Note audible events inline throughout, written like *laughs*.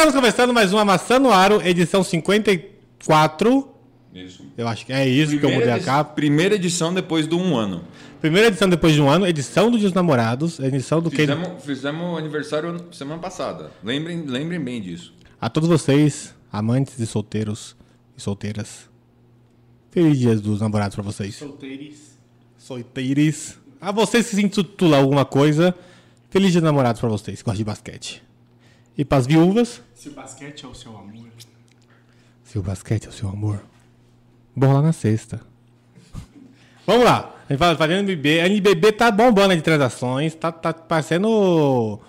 Estamos começando mais uma Maçã no Aro, edição 54. Isso. Eu acho que é isso que eu mudei a capa. primeira edição depois de um ano. Primeira edição depois de um ano, edição do Dia dos Namorados, edição do que Fizemos, fizemos aniversário semana passada. Lembrem, lembrem bem disso. A todos vocês, amantes e solteiros e solteiras. Feliz Dia dos Namorados pra vocês. Solteiros. Solteiros. A vocês que se intitulam alguma coisa, feliz Dia dos Namorados pra vocês que gostam de basquete. E pras viúvas, Se o basquete é o seu amor. se o basquete é o seu amor, bola na sexta. *laughs* Vamos lá. A gente fala fazendo NBB. A NBB tá bombando de transações. Tá, tá parecendo.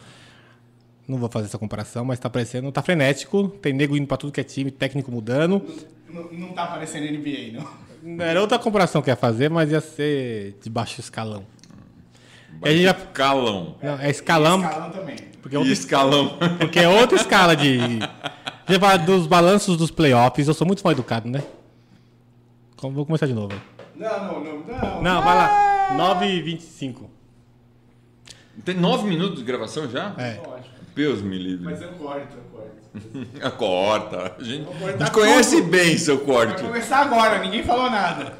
Não vou fazer essa comparação, mas tá parecendo. Tá frenético. Tem nego indo pra tudo que é time, técnico mudando. Não, não tá aparecendo NBA, não. Era outra comparação que ia fazer, mas ia ser de baixo escalão. E a gente já. Calão. Não, é escalão, Escalão também. Porque é E outra, escalão. porque é outra escala de. Dos balanços dos playoffs. Eu sou muito mal educado, né? Como- Vou começar de novo. Não, não, não. Não, Não, vai lá. 9 e 25. Tem nove minutos de gravação já? É. Deus me livre. Mas eu corto, eu corto. A *laughs* corta. A gente, a gente conhece tudo. bem seu Vai corte. começar agora, ninguém falou nada.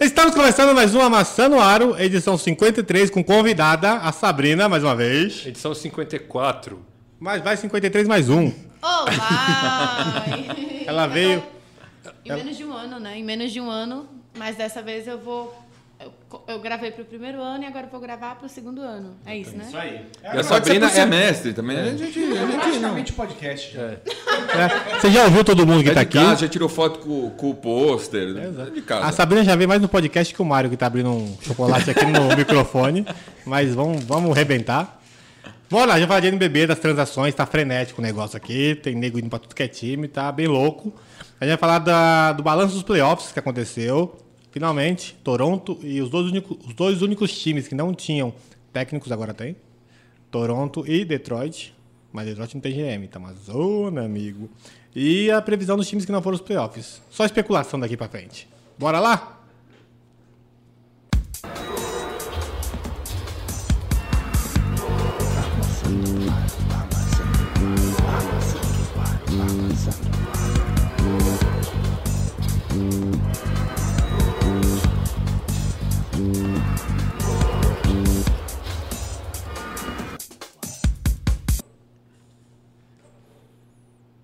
Estamos começando mais uma Maçã no Aro, edição 53, com convidada, a Sabrina, mais uma vez. Edição 54. Mas vai 53 mais um. Olá! Ela veio- Em menos de um ano, né? Em menos de um ano, mas dessa vez eu vou. Eu, eu gravei pro primeiro ano e agora eu vou gravar pro segundo ano. É isso, né? Isso aí. E É, a Sabrina é é- semestre também. A gente, a gente não. praticamente podcast. É, Você já ouviu todo mundo que É tá de aqui? casa, já tirou foto com, com o pôster. É de casa. A Sabrina já veio mais no podcast que o Mário, que tá abrindo um chocolate aqui no *laughs* microfone. Mas vamos, vamos rebentar. Vamos lá, já falar de NBB, das transações, tá frenético o negócio aqui. Tem nego indo pra tudo que é time, tá bem louco. A gente vai falar da- do balanço dos playoffs que aconteceu. Finalmente, Toronto e os dois, únicos, os dois únicos times que não tinham técnicos agora tem. Toronto e Detroit. Mas Detroit não tem GM, tá uma zona, amigo. E a previsão dos times que não foram os playoffs. Só especulação daqui pra frente. Bora lá?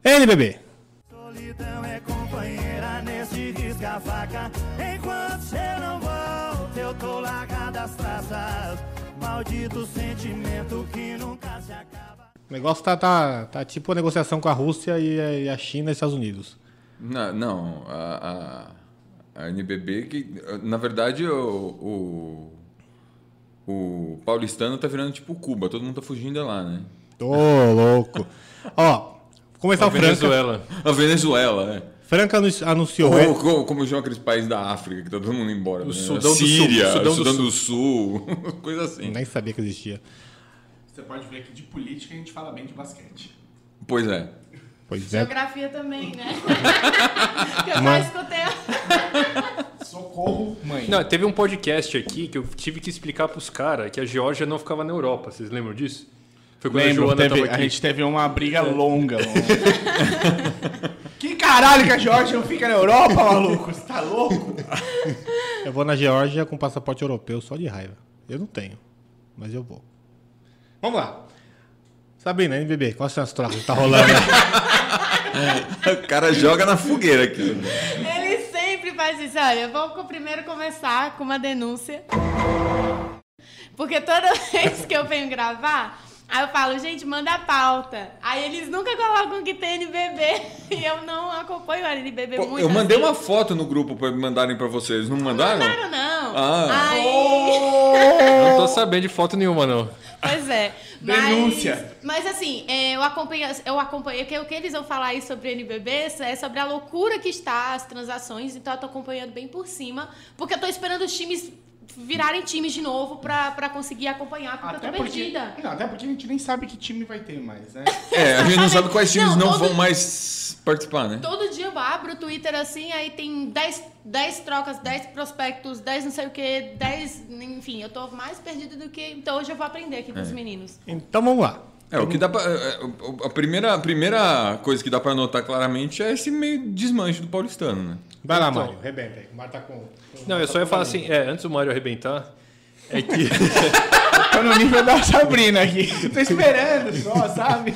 NBB. Solidão é companheira nesse risca-faca. Enquanto você não volta, eu tô largado das traças. Maldito sentimento que nunca se acaba. O negócio tá, tá, tá tipo a negociação com a Rússia e a, e a China e os Estados Unidos. Não, não a, a, a NBB, que na verdade o, o, o paulistano tá virando tipo Cuba, todo mundo tá fugindo lá, né? Tô louco. Ó, começar o Franca. Venezuela. A Venezuela, né? Franca anu- anunciou. Ou como, como chamam aqueles países da África, que tá todo mundo embora. O né? Sudão do Sul, Síria, Sudão do Sudão do Sul, *laughs* coisa assim. Nem sabia que existia. Você pode ver que de política a gente fala bem de basquete. Pois é. Pois é. Geografia também, né? *laughs* que eu só Mas- escutei. Socorro, mãe. Não, teve um podcast aqui que eu tive que explicar pros caras que a Geórgia não ficava na Europa. Vocês lembram disso? Foi quando a Lembro, Joana teve- tava a gente teve uma briga longa, longa. *laughs* que caralho que a Georgia não fica na Europa, maluco? Você tá louco? Eu vou na Geórgia com passaporte europeu só de raiva. Eu não tenho, mas eu vou. Vamos lá. Sabrina, NBB, quais são as trocas que tá rolando? *laughs* O cara joga na fogueira aqui. Ele sempre faz isso. Olha, eu vou co- primeiro começar com uma denúncia. Porque toda *laughs* vez que eu venho gravar, aí eu falo, gente, manda a pauta. Aí eles nunca colocam que tem NBB. *laughs* E eu não acompanho o NBB Pô, muito. eu mandei assim. uma foto no grupo pra mandarem pra vocês. Não mandaram? Mandaram, não. Ah. Aí, Eu não tô sabendo de foto nenhuma, não. pois é. *laughs* Mas, Denúncia. Mas assim, é, eu acompanhei, eu acompanhei, que o que eles vão falar aí sobre o NBB é sobre a loucura que está as transações, então eu tô acompanhando bem por cima, porque eu tô esperando os times virarem times de novo pra, pra conseguir acompanhar, porque Até eu tô porque, perdida. não, até porque a gente nem sabe que time vai ter mais, né? É, a gente não sabe quais times Não, não, todo- vão mais participar, né? Todo dia eu abro o Twitter assim, aí tem 10, 10 trocas, 10 prospectos, 10 não sei o que, 10. Enfim, eu tô mais perdida do que. Então hoje eu vou aprender aqui com os meninos. Então vamos lá. É, o que dá pra, é, é, a, primeira, a primeira coisa que dá pra notar claramente é esse meio desmanche do paulistano, né? Vai lá, Mário, rebenta aí. O Mário tá com. Não, eu só ia falar assim, é, antes do Mário arrebentar, é que. *laughs* Tô no nível da Sabrina aqui. Tô esperando só, sabe?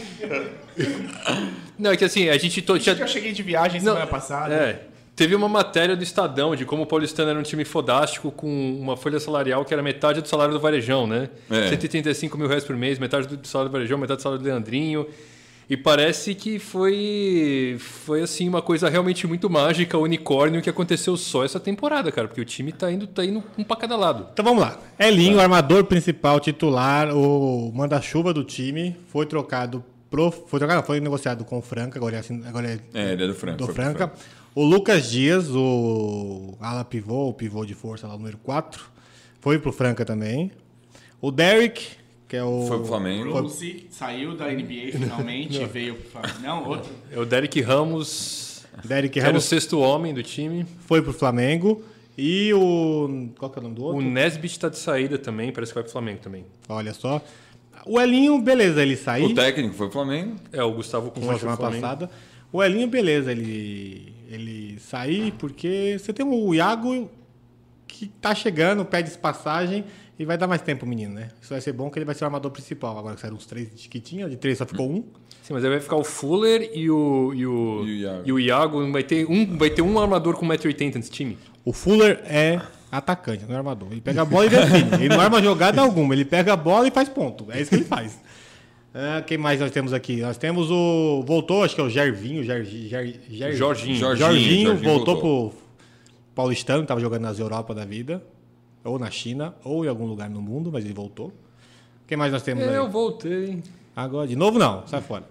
Não, é que assim, a gente to- tinha. Eu cheguei de viagem Não, semana passada. É. Teve uma matéria do Estadão de como o Paulistano era um time fodástico com uma folha salarial que era metade do salário do Varejão, né? É. 135 mil reais por mês, metade do salário do Varejão, metade do salário do Leandrinho. E parece que foi, foi assim, uma coisa realmente muito mágica, unicórnio, que aconteceu só essa temporada, cara. Porque o time tá indo, tá indo um pra cada lado. Então vamos lá. Elinho, o armador principal, titular, o manda-chuva do time, foi trocado pro. Foi trocado, foi negociado com o Franca, agora é, assim, agora é É, ele é do Franca. do pro Franca. O Lucas Dias, o ala pivô, o pivô de força lá, o número 4, foi pro Franca também. O Derek, que é o. Foi pro Flamengo. Rose saiu da NBA *laughs* finalmente, veio pro Flamengo. Não, outro. É o Derek Ramos, Derek que era o Ramos sexto homem do time. foi pro Flamengo. E o. Qual que é o nome do O outro? Nesbitt tá de saída também, parece que vai pro Flamengo também. Olha só. O Elinho, beleza, ele saiu. O técnico foi pro Flamengo. É, o Gustavo Foi Concha semana passada. O Elinho, beleza, ele, ele sair, porque você tem o Iago que tá chegando, pede passagem e vai dar mais tempo pro menino, né? Isso vai ser bom que ele vai ser o armador principal. Agora que saíram uns três de que tinha, de três só ficou um. Sim, mas aí vai ficar o Fuller e o, e o, E o Iago. e o Iago. Vai ter um, vai ter um armador com 1,80m nesse time. O Fuller é atacante, não é armador. Ele pega a bola e define. Ele não arma jogada alguma, ele pega a bola e faz ponto. É isso que ele faz. Ah, quem mais nós temos aqui? Nós temos o. Voltou, acho que é o Gervinho. Ger, Ger, Ger- Jorginho. Jorginho. Jorginho, voltou, voltou. pro Paulistano, que tava jogando nas Europa da vida. Ou na China, ou em algum lugar no mundo, mas ele voltou. Quem mais nós temos aí? Eu voltei. Agora, de novo não, sai fora.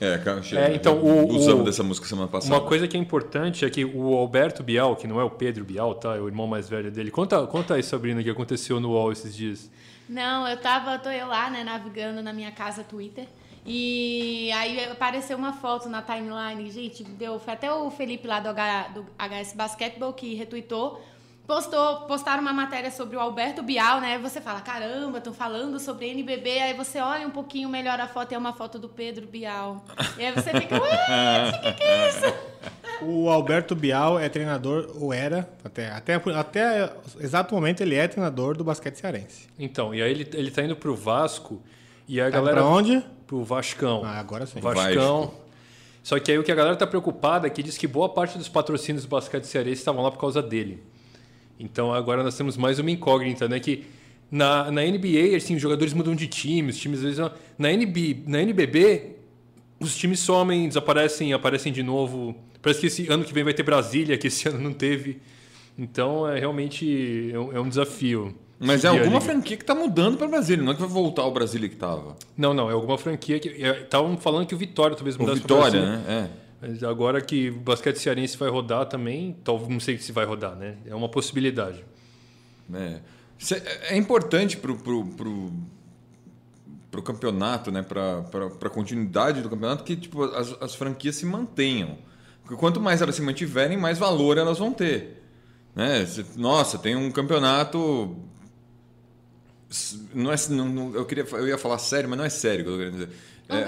É, cara, É, então, o- usamos o- dessa música semana passada. Uma coisa que é importante é que o Alberto Bial, que não é o Pedro Bial, tá? É o irmão mais velho dele. Conta, conta aí, Sabrina, o que aconteceu no UOL esses dias. Não, eu tava, tô eu lá, né, navegando na minha casa Twitter. E aí apareceu uma foto na timeline, gente, deu, foi até o Felipe lá do, H, do HS Basketball que retweetou. Postou, postaram uma matéria sobre o Alberto Bial, né? Aí você fala, caramba, estão falando sobre NBB. Aí você olha um pouquinho melhor a foto e é uma foto do Pedro Bial. E aí você fica, ué, o que, que é isso? *laughs* O Alberto Bial é treinador, ou era, até, até, até exato momento ele é treinador do basquete cearense. Então, e aí ele, ele tá indo pro Vasco e a Tá galera. pra onde? Pro Vascão. Ah, agora sim. Vascão. Só que aí o que a galera tá preocupada é que diz que boa parte dos patrocínios do basquete cearense estavam lá por causa dele. Então agora nós temos mais uma incógnita, né? Que na, na NBA, assim, os jogadores mudam de time, os times às vezes. Na, NB, na NBB, os times somem, desaparecem, aparecem de novo. Parece que esse ano que vem vai ter Brasília, que esse *laughs* ano não teve. Então é realmente é um, é um desafio. Mas é alguma franquia que tá mudando pra Brasília, não é que vai voltar ao Brasília que tava. Não, não, é alguma franquia que. Estavam falando que o Vitória talvez O mudasse pra Vitória, né? É. Mas agora que o basquete cearense vai rodar também, talvez não sei se vai rodar, né? É uma possibilidade. É, Cê- é importante pro, pro, pro, pro campeonato, né? Pra, pra continuidade do campeonato, que tipo, as, as franquias se mantenham. Porque quanto mais elas se mantiverem, mais valor elas vão ter. Né? Nossa, tem um campeonato. Não é, não, não- eu, queria, eu ia falar sério, mas não é sério que eu tô querendo dizer. É,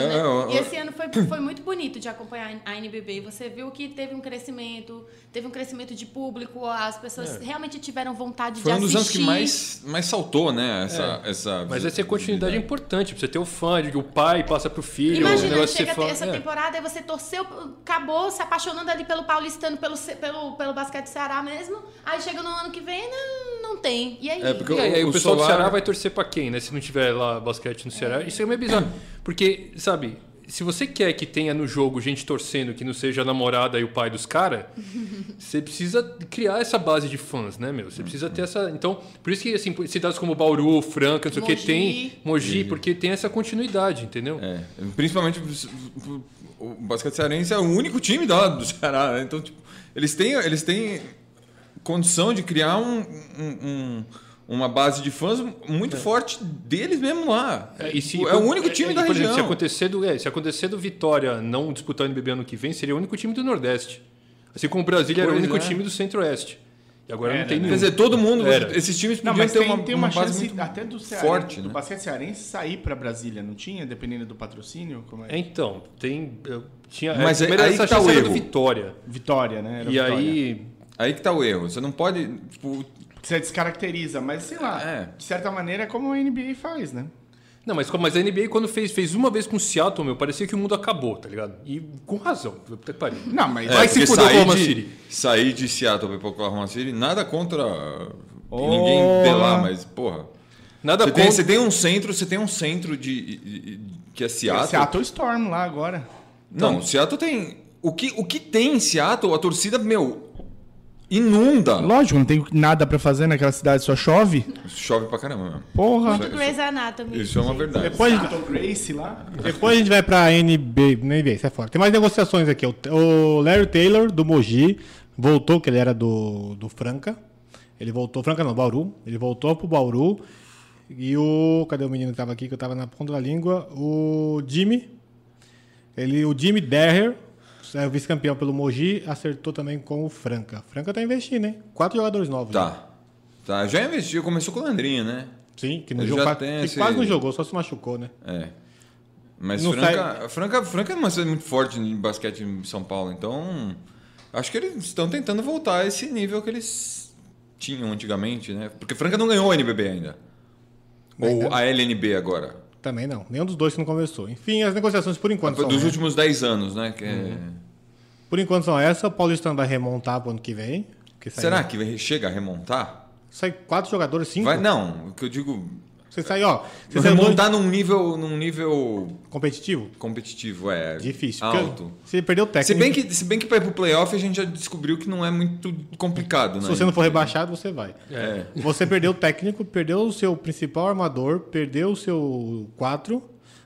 É, né? é, e é. esse ano foi, foi muito bonito de acompanhar a NBB. Você viu que teve um crescimento, teve um crescimento de público, as pessoas realmente tiveram vontade foi de um dos anos que assistir. mais, mais saltou, né? Essa, essa Mas essa continuidade é importante, pra você ter o fã, de que o pai passa pro filho, Imagina, negócio chega ser fã. essa é. temporada e você torceu, acabou se apaixonando ali pelo paulistano, pelo, pelo, pelo basquete Ceará mesmo. Aí chega no ano que vem, não, não tem. E aí? É, porque E aí, o, o pessoal do Solar- Ceará vai torcer pra quem, né? Se não tiver lá basquete no Ceará. Isso é meio bizarro. Porque, sabe, se você quer que tenha no jogo gente torcendo que não seja a namorada e o pai dos caras, *laughs* você precisa criar essa base de fãs, né, meu? Você precisa ter essa. Então, por isso que, assim, cidades como Bauru, Franca, não sei o que, tem. Mogi, porque tem essa continuidade, entendeu? É, principalmente o basquete cearense é o único time da, do Ceará, né? Então, tipo, eles têm, eles têm condição de criar um, um- um- uma base de fãs muito forte deles mesmo lá. É, e se- é o único time é, da por exemplo, região. se acontecer, do, é, se acontecer do Vitória não disputar o NBB ano que vem, seria o único time do Nordeste. Assim como o Brasília era o Pois único é. time do Centro-Oeste. E agora não tem né? nenhum. Quer dizer, todo mundo, Era. esses times Não, podiam mas ter tem, uma, tem uma uma, base chance muito até do Cearense, forte, do né? basquete cearense sair pra Brasília, não tinha? Dependendo do patrocínio? Como é? É, então, tem. Tinha, Mas é, aí- essa que tá o era erro. Vitória. Vitória, né? Era e Vitória. aí. Aí que tá o erro. Você não pode. Tipo, Você descaracteriza, mas sei lá, É. de certa maneira é como a NBA faz, né? Não, mas, mas a NBA, quando fez, fez uma vez com o Seattle, meu, parecia que o mundo acabou, tá ligado? E com razão. Que pariu. Não, mas é, Vai se fuder, sair Oklahoma de, City. sair de Seattle pra ir pra Oklahoma City, nada contra Oh. ninguém de lá, mas, porra. Nada Você tem, contra- você tem um centro, você tem um centro de, de- de- que é Seattle. Seattle Storm lá agora. Não, Seattle tem. O que, o que tem em Seattle, a torcida, meu, inunda. Lógico, não tem nada pra fazer naquela cidade, só chove. Chove pra caramba. meu. Porra. Muito Grey's Anatomy. Isso é uma verdade. Depois, Seattle Grace lá. depois a gente vai pra NB, NBA, sai fora. Tem mais negociações aqui. O, o Larry Taylor, do Mogi, voltou, que ele era do, do Franca. Ele voltou, Franca não, Bauru. Ele voltou pro Bauru. E o. Cadê o menino que tava aqui, que eu tava na ponta da língua? O Jimmy. Ele, o Jimmy Derrer, é o vice-campeão pelo Mogi, acertou também com o Franca. Franca tá investindo, hein? Quatro jogadores novos. né? Tá. Tá, já investiu, começou com o Landrinho, né? Sim, que, no Ele jogo, já quase- esse- quase não jogou, só se machucou, né? É. Mas Não Franca, Franca, Franca é uma cidade muito forte em basquete em São Paulo, então acho que eles estão tentando voltar a esse nível que eles tinham antigamente, né? Porque Franca não ganhou a NBB ainda. Ou a LNB agora. Também não. Nenhum dos dois que não conversou. Enfim, as negociações por enquanto são Dos últimos 10 anos, né? Que é- Por enquanto são essas. O Paulistano vai remontar pro ano que vem. que Será que chega a remontar? Sai quatro jogadores, cinco? Vai, não, o que eu digo. Você sai, ó. Você sai Remontar num nível, num nível competitivo? competitivo, é. Difícil. Alto. Você perdeu o técnico. Se bem, que, se bem que para ir pro playoff a gente já descobriu que não é muito complicado, né? Se você não for rebaixado, você vai. É. Você perdeu o técnico, perdeu o seu principal armador, perdeu o seu quatro.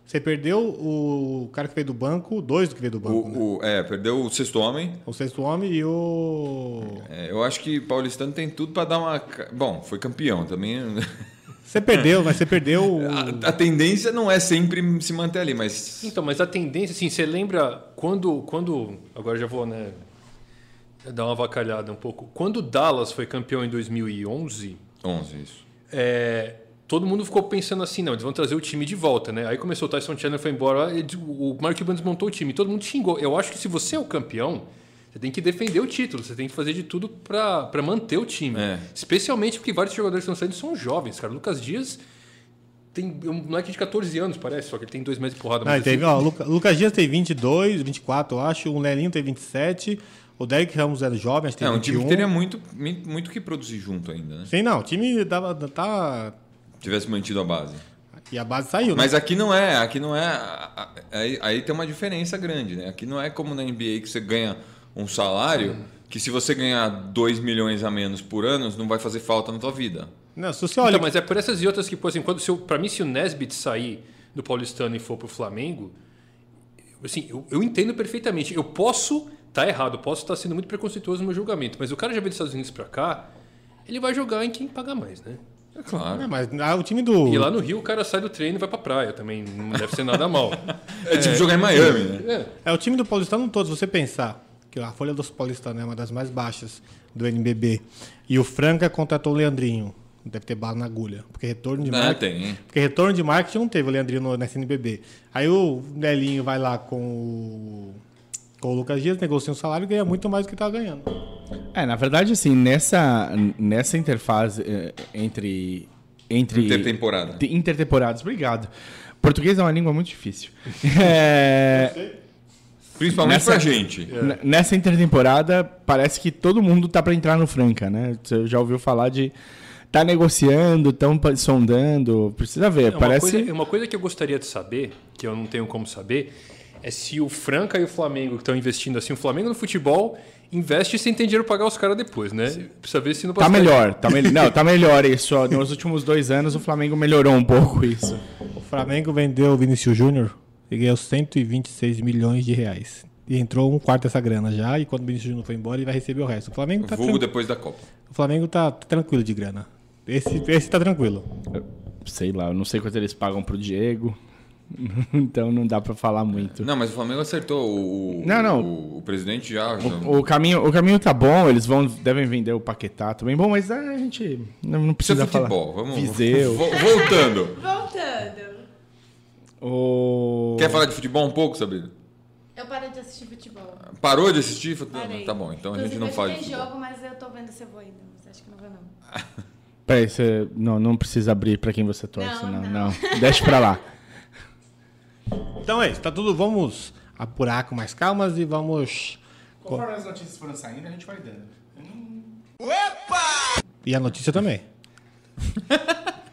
Você perdeu o cara que veio do banco, dois do que veio do banco, né? O, o- é, perdeu o sexto homem. O sexto homem e o. É, eu acho que Paulistano tem tudo para dar uma. Bom, foi campeão também. Você perdeu, mas você perdeu o. A, a tendência não é sempre se manter ali, mas. Então, mas a tendência, assim, você lembra quando. quando agora já vou, né? Dar uma avacalhada um pouco. Quando o Dallas foi campeão em 2011, 11, isso. é, todo mundo ficou pensando assim, não, eles vão trazer o time de volta, né? Aí começou o Tyson Chandler foi embora, e o Mark Cuban desmontou o time, todo mundo xingou. Eu acho que se você é o campeão, você tem que defender o título, você tem que fazer de tudo pra pra manter o time. É. Especialmente porque vários jogadores que estão saindo são jovens, cara. O Lucas Dias tem um moleque de 14 anos, parece, só que ele tem dois meses de porrada. Não, mas ele teve, assim, ó, o Luca- Lucas Dias tem 22, 24, eu acho. O Lelinho tem 27. O Derek Ramos era jovem, acho que tem É um 21. time que teria muito, muito que produzir junto ainda, né? Sim, não, o time dava, tá... Tivesse mantido a base. E a base saiu, né? Mas aqui não é, aqui não é. Aí, aí tem uma diferença grande, né? Aqui não é como na NBA que você ganha um salário que se você ganhar 2 milhões a menos por ano, não vai fazer falta na tua vida. Não, se você olha... Então, mas é por essas e outras que, por assim, quando, se eu, pra mim, se o Nesbitt sair do Paulistano e for pro Flamengo, assim, eu, eu entendo perfeitamente. Eu posso estar tá errado, posso estar sendo muito preconceituoso no meu julgamento, mas o cara já veio dos Estados Unidos pra cá, ele vai jogar em quem pagar mais, né? É claro. É, mas ah, o time do... E lá no Rio o cara sai do treino e vai pra praia também, não deve ser nada mal. *laughs* É, tipo jogar em Miami, né? É. É, o time do Paulistano todo, se você pensar que a folha dos paulistanos é uma das mais baixas do NBB, e o Franca contratou o Leandrinho, deve ter bala na agulha, porque retorno de Ah, marketing... tem. Porque retorno de marketing não teve o Leandrinho no, nessa NBB. Aí o Nelinho vai lá com o, com o Lucas Dias, negocia um salário e ganha muito mais do que estava ganhando. É, na verdade, assim, nessa, nessa interface eh, entre. entre Intertemporada. intertemporadas, obrigado. Português é uma língua muito difícil. *laughs* É, Principalmente Nessa- pra gente. Nessa intertemporada, parece que todo mundo tá para entrar no Franca, né? Você já ouviu falar de. Tá negociando, estão sondando. Precisa ver. É uma, parece. coisa, uma coisa que eu gostaria de saber, que eu não tenho como saber, é se o Franca e o Flamengo que estão investindo assim, o Flamengo no futebol investe sem ter dinheiro pra pagar os caras depois, né? Precisa ver se no Tá basquete- melhor, tá melhor. Não, tá melhor *laughs* isso. Nos últimos dois anos o Flamengo melhorou um pouco isso. O Flamengo vendeu o Vinícius Júnior e ganhou 126 milhões de reais. e entrou um quarto dessa grana já. E quando o Vinícius Júnior foi embora, ele vai receber o resto. O Flamengo tá, Vulgo tran- depois da Copa. o Flamengo tá tranquilo de grana. Esse, esse tá tranquilo. Sei lá, eu não sei quanto eles pagam pro Diego. *laughs* então não dá pra falar muito. Não, mas o Flamengo acertou. O, o- Não, não. O, o presidente já. já- O caminho, o caminho tá bom, eles vão devem vender o Paquetá também. Bom, mas a gente não, não Isso é precisa futebol. falar. Vamos. Viseu. *laughs* vo- Voltando. Voltando. O... Quer falar de futebol um pouco, Sabrina? Eu parei de assistir futebol. Parou de assistir? futebol? Parei. Tá bom, então a gente Inclusive, não tem futebol. jogo, mas eu tô vendo se eu vou ainda. Mas acho que não vou, não. *laughs* Peraí, você não, não precisa abrir pra quem você torce, Não, não. Não, não. Deixa pra lá. *laughs* Então é isso, tá tudo. Vamos apurar com mais calmas e vamos. Conforme as notícias foram saindo, a gente vai dando. E a notícia também. *laughs*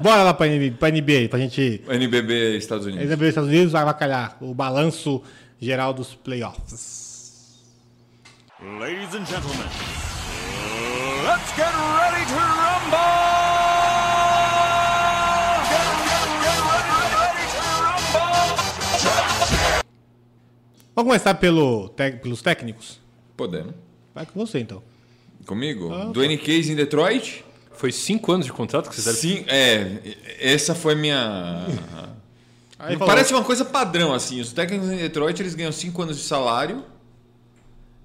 Bora lá pra, NBA, pra NBA, pra gente. NBB Estados Unidos. NBA Estados Unidos vai avacalhar o balanço geral dos playoffs. Ladies and gentlemen, let's get ready to rumble! Get, get, get ready, ready to rumble! Vamos começar pelo, pelos técnicos? Podemos. Vai com você então. Comigo? Ah, tá. Dwayne Case em Detroit? Foi cinco anos de contrato que vocês deram. Sim, é. Essa foi minha. *laughs* Aí falou, Parece uma coisa padrão, assim. Os técnicos em Detroit eles ganham 5 anos de salário.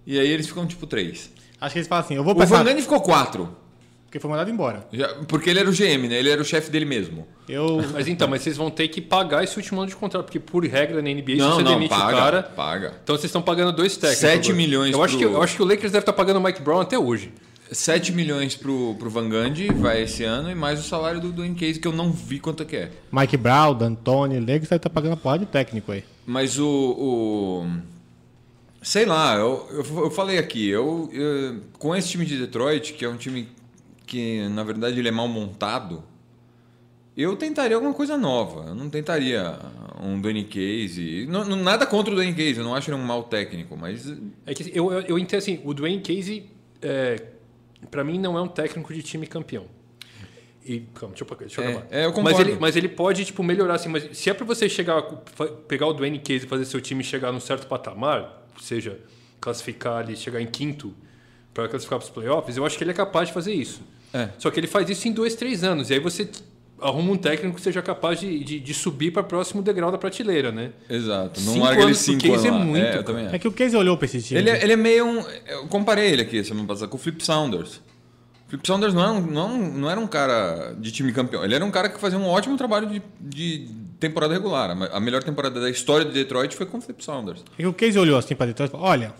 E aí eles ficam tipo 3. Acho que eles falam assim: eu vou O passar. Van Gundy ficou 4. Porque foi mandado embora. Porque ele era o GM, né? Ele era o chefe dele mesmo. Eu. Mas então, mas vocês vão ter que pagar esse último ano de contrato, porque por regra na NBA, se Não, você não, demite paga, o cara. paga. Então vocês estão pagando dois técnicos. Sete agora. milhões eu acho, pro- que, eu acho que o Lakers deve estar pagando o Mike Brown até hoje. 7 milhões pro, pro Van Gundy vai esse ano e mais o salário do Dwayne Case, que eu não vi quanto é que é. Mike Brown, D'Antoni, Lakers deve estar pagando a porra de técnico aí. Mas o. o- sei lá, eu, eu, eu falei aqui, eu, eu- com esse time de Detroit, que é um time que na verdade ele é mal montado, eu tentaria alguma coisa nova. Eu não tentaria um Dwayne Case. Não, não- nada contra o Dwayne Case, eu não acho ele um mau técnico, mas. É que eu, eu, eu entendo assim, o Dwayne Casey, é, para mim, não é um técnico de time campeão. E, calma, deixa eu, deixa eu É, acabar. é, eu mas, concordo. ele, mas ele pode, tipo, melhorar, assim. Mas se é pra você chegar, pegar o Dwayne Casey e fazer seu time chegar num certo patamar, seja, classificar ali, chegar em quinto para classificar para os playoffs, eu acho que ele é capaz de fazer isso. É. Só que ele faz isso em dois, três anos. E aí você arruma um técnico que seja capaz de, de, de subir para o próximo degrau da prateleira, né? Exato. Não Cinco larga ele anos pro 5 Case anos. é muito, eu cara. também. É que o Casey olhou pra esse time. Ele, é- ele é meio um. Eu comparei ele aqui semana passada com o Flip Saunders. O Flip Saunders não era, um, não, não era um cara de time campeão. Ele era um cara que fazia um ótimo trabalho de, de temporada regular. A me- A melhor temporada da história de Detroit foi com o Flip Saunders. É que o Casey olhou assim pra Detroit e falou: olha,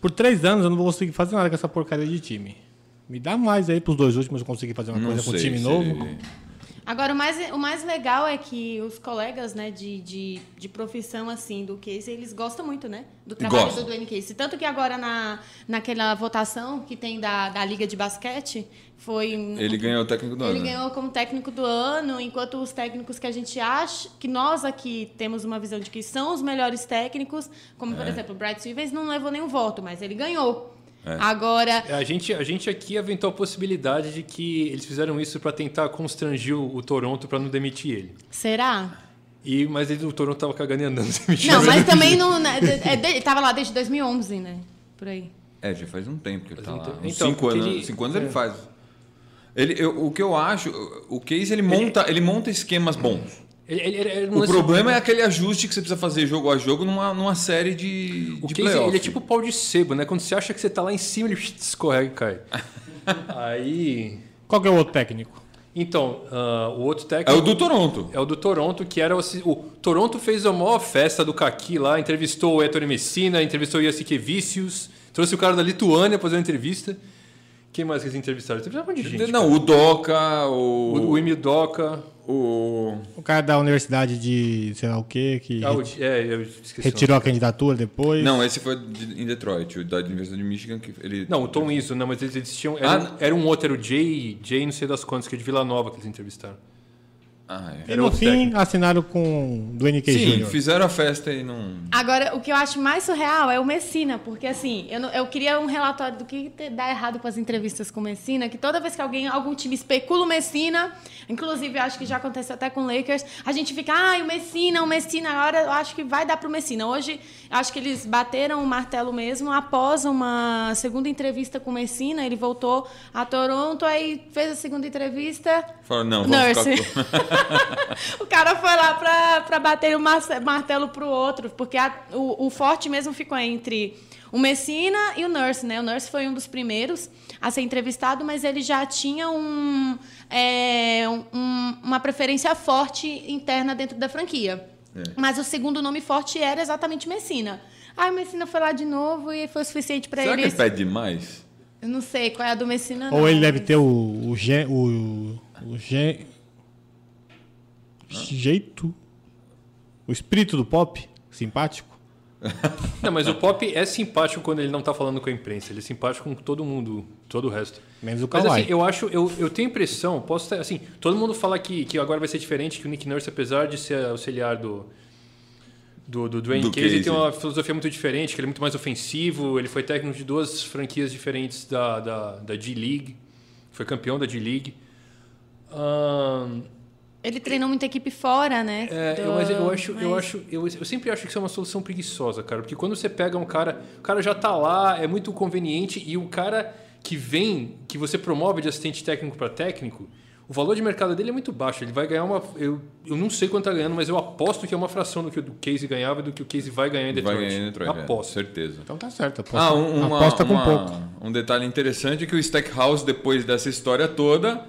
por três anos eu não vou conseguir fazer nada com essa porcaria de time. Me dá mais aí pros dois últimos eu conseguir fazer uma Não coisa com um sei time se- novo. Agora, o mais, o mais legal é que os colegas né, de, de, de profissão assim do Casey, eles gostam muito, né? Do trabalho do Dwayne Casey. Tanto que agora na, naquela votação que tem da, da Liga de Basquete, foi... um- Ele ganhou o técnico do Ele ano. né? ganhou como técnico do ano, enquanto os técnicos que a gente acha, que nós aqui temos uma visão de que são os melhores técnicos, como É. por exemplo o Brad Stevens, não levou nenhum voto, mas ele ganhou. Agora, A gente, a gente aqui aventou a possibilidade de que eles fizeram isso para tentar constranger o, Toronto para não demitir ele. será? E, mas ele, o Toronto tava cagando e andando. Não, ele. mas *laughs* também não. né, é, de- ele tava lá desde 2011, né? Por aí. É, já faz um tempo que ele Faz tá um lá. tempo. Uns Então, cinco anos, ele- cinco anos ele é. faz. Ele, eu- o que eu acho, o Case ele monta, ele monta esquemas bons. Ele, ele, ele, O lance- problema é aquele ajuste que você precisa fazer jogo a jogo numa, numa série de, O de playoff. ele é tipo pau de sebo, né? Quando você acha que você tá lá em cima, ele *laughs* escorrega e cai. *laughs* Aí. Qual que é o outro técnico? Então, ah, o outro técnico. É o do Toronto. É o do Toronto, que era o, o Toronto fez a maior festa do Kaki lá, entrevistou o Ettore Messina, entrevistou o Yasuke Vicius, trouxe o cara da Lituânia pra fazer uma entrevista. Quem mais que eles entrevistaram? Entrevistaram um monte de gente. Não, o Doca, o. O, o Emil Doca. o- O cara da universidade de sei lá o quê, que Ah, o, é, eu esqueci. retirou a candidatura depois. Não, esse foi de- em Detroit, o da Universidade de Michigan. Que ele... Não, o Tom Izzo, não, mas eles, eles tinham. Era, Ah, um- era um outro, era o Jay, Jay não sei das quantas, que é de Vila Nova que eles entrevistaram. Ah, é. E no fim, técnico. assinaram com o do NK Sim, Jr. fizeram a festa e não. Agora, o que eu acho mais surreal é o Messina, porque assim, eu, não- eu queria um relatório do que dá errado com as entrevistas com o Messina, que toda vez que alguém, algum time especula o Messina, inclusive eu acho que já aconteceu até com o Lakers, a gente fica, ah, o Messina, o Messina, agora eu acho que vai dar pro Messina. Hoje, acho que eles bateram o martelo mesmo após uma segunda entrevista com o Messina, ele voltou a Toronto, aí fez a segunda entrevista, Falaram, não, vamos Nurse. *laughs* o cara foi lá pra, pra bater o martelo pro outro, porque a- o, o forte mesmo ficou entre o Messina e o Nurse, né? O Nurse foi um dos primeiros a ser entrevistado, mas ele já tinha um, é, um- uma preferência forte interna dentro da franquia. É. Mas o segundo nome forte era exatamente Messina. Aí o Messina foi lá de novo e foi o suficiente para Será que ele. ele pede demais? Eu não sei qual é a do Messina. Ou não, ele deve mas- ter o, o, gen, o, o gen, jeito, o espírito do pop, simpático. *laughs* Não, mas o Pop é simpático quando ele não tá falando com a imprensa. Ele é simpático com todo mundo, todo o resto. Menos o Mas Kawhi. assim, eu acho, eu, eu tenho a impressão, posso ter, assim, todo mundo fala que, que agora vai ser diferente, que o Nick Nurse, apesar de ser auxiliar do do, do Dwayne Do Casey, Casey. tem uma filosofia muito diferente, que ele é muito mais ofensivo, ele foi técnico de duas franquias diferentes da, da, da G-League, foi campeão da G-League. Ahn, Ele treinou muita equipe fora, né? é, Do- eu, mas eu acho, eu mas- acho, eu, eu sempre acho que isso é uma solução preguiçosa, cara, porque quando você pega um cara, o cara já tá lá, é muito conveniente e o cara que vem, que você promove de assistente técnico para técnico, o valor de mercado dele é muito baixo. Ele vai ganhar uma, eu, eu não sei quanto tá ganhando, mas eu aposto que é uma fração do que o Casey ganhava e do que o Casey vai ganhar em Vai Detroit. ganhar em Detroit, é, Aposto. certeza. Então tá certo, aposta, Ah, um, uma- aposta com uma- pouco. Um detalhe interessante é que o Stackhouse, depois dessa história toda,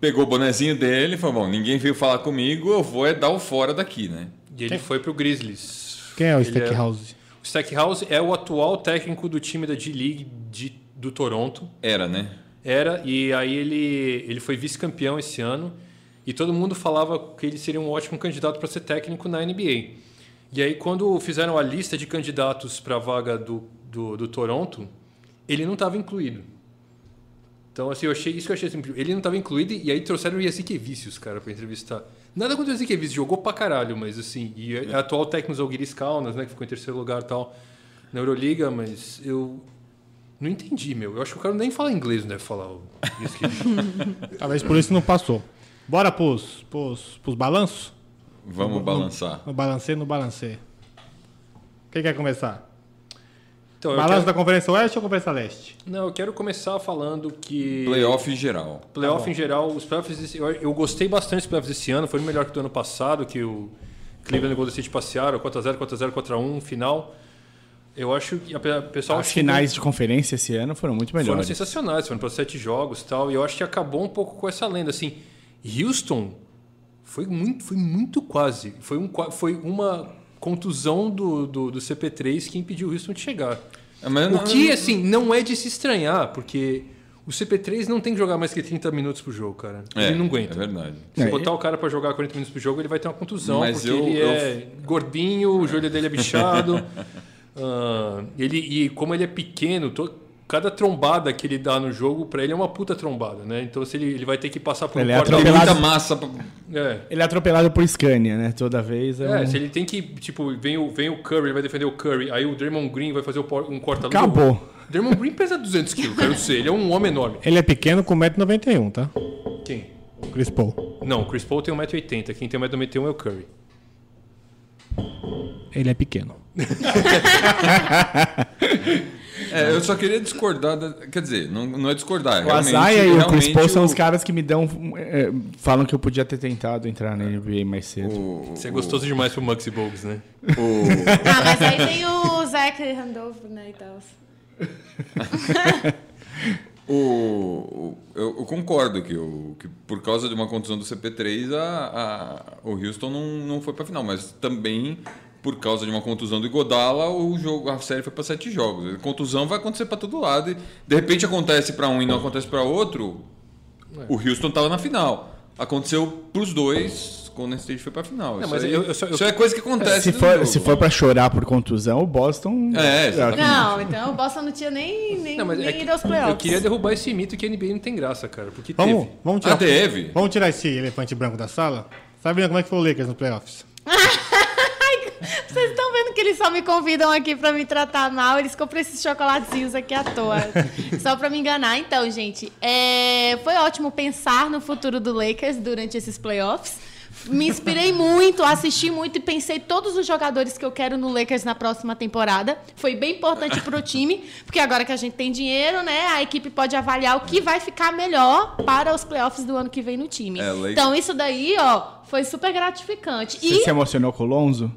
pegou o bonezinho dele e falou: Bom, ninguém veio falar comigo, eu vou é dar o fora daqui, né? E ele foi pro Grizzlies. Quem é o Ele Stackhouse? O Stackhouse é o atual técnico do time da G-League de- do Toronto. Era, né? Era, e aí ele, ele foi vice-campeão esse ano. E todo mundo falava que ele seria um ótimo candidato para ser técnico na NBA. E aí, quando fizeram a lista de candidatos para a vaga do, do, do Toronto, ele não estava incluído. Então, assim, eu achei, isso que eu achei assim, Ele não estava incluído, e aí trouxeram o Yazik Vicius, cara, para entrevistar. Nada contra o Yazik Vicius, jogou pra caralho, mas assim, e é atual técnico do Algiris Kaunas, né, que ficou em terceiro lugar e tal, na Euroliga, mas eu não entendi, meu. Eu acho que o cara nem fala inglês, não deve falar o. *laughs* Talvez por isso não passou. Bora pros, pros, pros balanços? Vamos balançar. No balancê, no balancê. Quem quer começar? Então, Balanço quero... da Conferência Oeste ou Conferência Leste? Não, eu quero começar falando que... Playoff em geral. Playoff Tá em geral, os playoffs desse, eu, eu gostei bastante dos playoffs desse ano, foi melhor que do ano passado, que o Cleveland e o Golden State passearam, 4x0, 4x0, 4x1, final. Eu acho que a pe- a pessoal As acho que finais de conferência esse ano foram muito foram melhores. sensacionais, foram para sete jogos e tal, e eu acho que acabou um pouco com essa lenda assim. Houston foi muito, foi muito quase, foi, um, foi uma contusão do, do, do CP3 que impediu o Houston de chegar. É, mas O não- que, assim, não é de se estranhar, porque o CP3 não tem que jogar mais que 30 minutos por jogo, cara. É, ele não aguenta. É verdade. Se É, botar o cara pra jogar 40 minutos por jogo, ele vai ter uma contusão, Mas porque eu- ele eu- é gordinho, o joelho dele é bichado. *laughs* Ah, ele, e como ele é pequeno, to- cada trombada que ele dá no jogo, pra ele é uma puta trombada, né? Então se ele, ele vai ter que passar por Ele um é corta Tem atropelado. muita massa. pra- É. Ele é atropelado por Scania, né? Toda vez. É, É, um- se ele tem que, tipo, vem o, vem o Curry, ele vai defender o Curry, aí o Draymond Green vai fazer um corta-luz. Acabou. O Draymond Green pesa 200 quilos, quero dizer, ele é um homem enorme. Ele é pequeno com 1,91m, tá? Quem? Chris Paul. Não, o Chris Paul tem 1,80m, quem tem 1,91m é o Curry. Ele é pequeno. *laughs* É, eu só queria discordar. da- Quer dizer, não, não é discordar. O realmente- Azaia e o Chris Paul são o- os caras que me dão. é, falam que eu podia ter tentado entrar na NBA mais cedo. o- Você é o- gostoso demais pro Maxi Bogues, né? o- Ah, mas aí tem o Zach Randolph, né, e tal. *laughs* O, o- eu, eu concordo que, o, que por causa de uma contusão do CP3 a, a- o Houston não, não foi para final, mas também por causa de uma contusão do Igodala o jogo a série foi para sete jogos. A contusão vai acontecer para todo lado e de repente acontece para um e não acontece para outro. O Houston estava na final. aconteceu pros dois quando o State foi pra final. isso mas aí- eu- eu só- eu- isso é coisa que acontece Se for, se for pra chorar por contusão, o Boston. É, exatamente. Não, então o Boston não tinha nem, nem, Não, mas nem é ido aos playoffs. eu queria derrubar esse mito que a NBA não tem graça, cara. Porque Vamos, teve. vamos, Ah, tirar, teve? vamos tirar esse elefante branco da sala? Sabe como é que foi o Lakers no playoffs? *laughs* Vocês estão vendo que eles só me convidam aqui pra me tratar mal? Eles compram esses chocolatezinhos aqui à toa. *laughs* só pra me enganar. Então, gente, é, foi ótimo pensar no futuro do Lakers durante esses playoffs. Me inspirei muito, assisti muito e pensei todos os jogadores que eu quero no Lakers na próxima temporada. Foi bem importante pro time, porque agora que a gente tem dinheiro, né, a equipe pode avaliar o que vai ficar melhor para os playoffs do ano que vem no time. É, Então, isso daí, ó, foi super gratificante. Você E se emocionou com o Lonzo?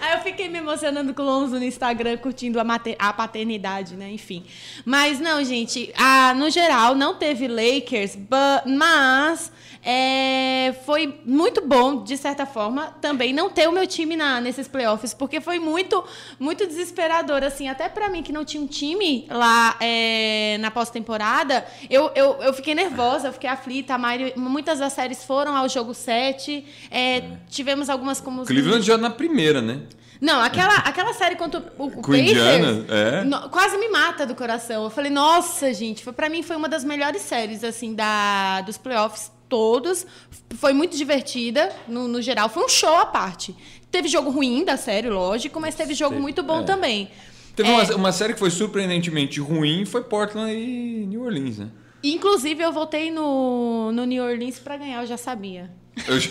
Aí eu fiquei me emocionando com o Lonzo no Instagram, curtindo a, a paternidade, né? Enfim. Mas não, gente, ah, no geral, não teve Lakers, bu- mas é, foi muito bom, de certa forma, também não ter o meu time na, nesses playoffs, porque foi muito, muito desesperador, assim, até pra mim que não tinha um time lá é, na pós-temporada, eu, eu, eu fiquei nervosa, eu fiquei aflita, a maioria- muitas das séries foram ao jogo 7, é, tivemos algumas como... Cleveland já na primeira, né? Não, aquela, aquela série contra o, o Indiana, é. no- quase me mata do coração. Eu falei, nossa, gente, foi, pra mim foi uma das melhores séries, assim, da, dos playoffs todos. Foi muito divertida, no, no geral. Foi um show à parte. Teve jogo ruim da série, lógico, mas teve jogo muito bom É. também. Teve É. uma, uma série que foi surpreendentemente ruim, foi Portland e New Orleans, né? Inclusive, eu voltei no, no New Orleans pra ganhar, eu já sabia. Eu já...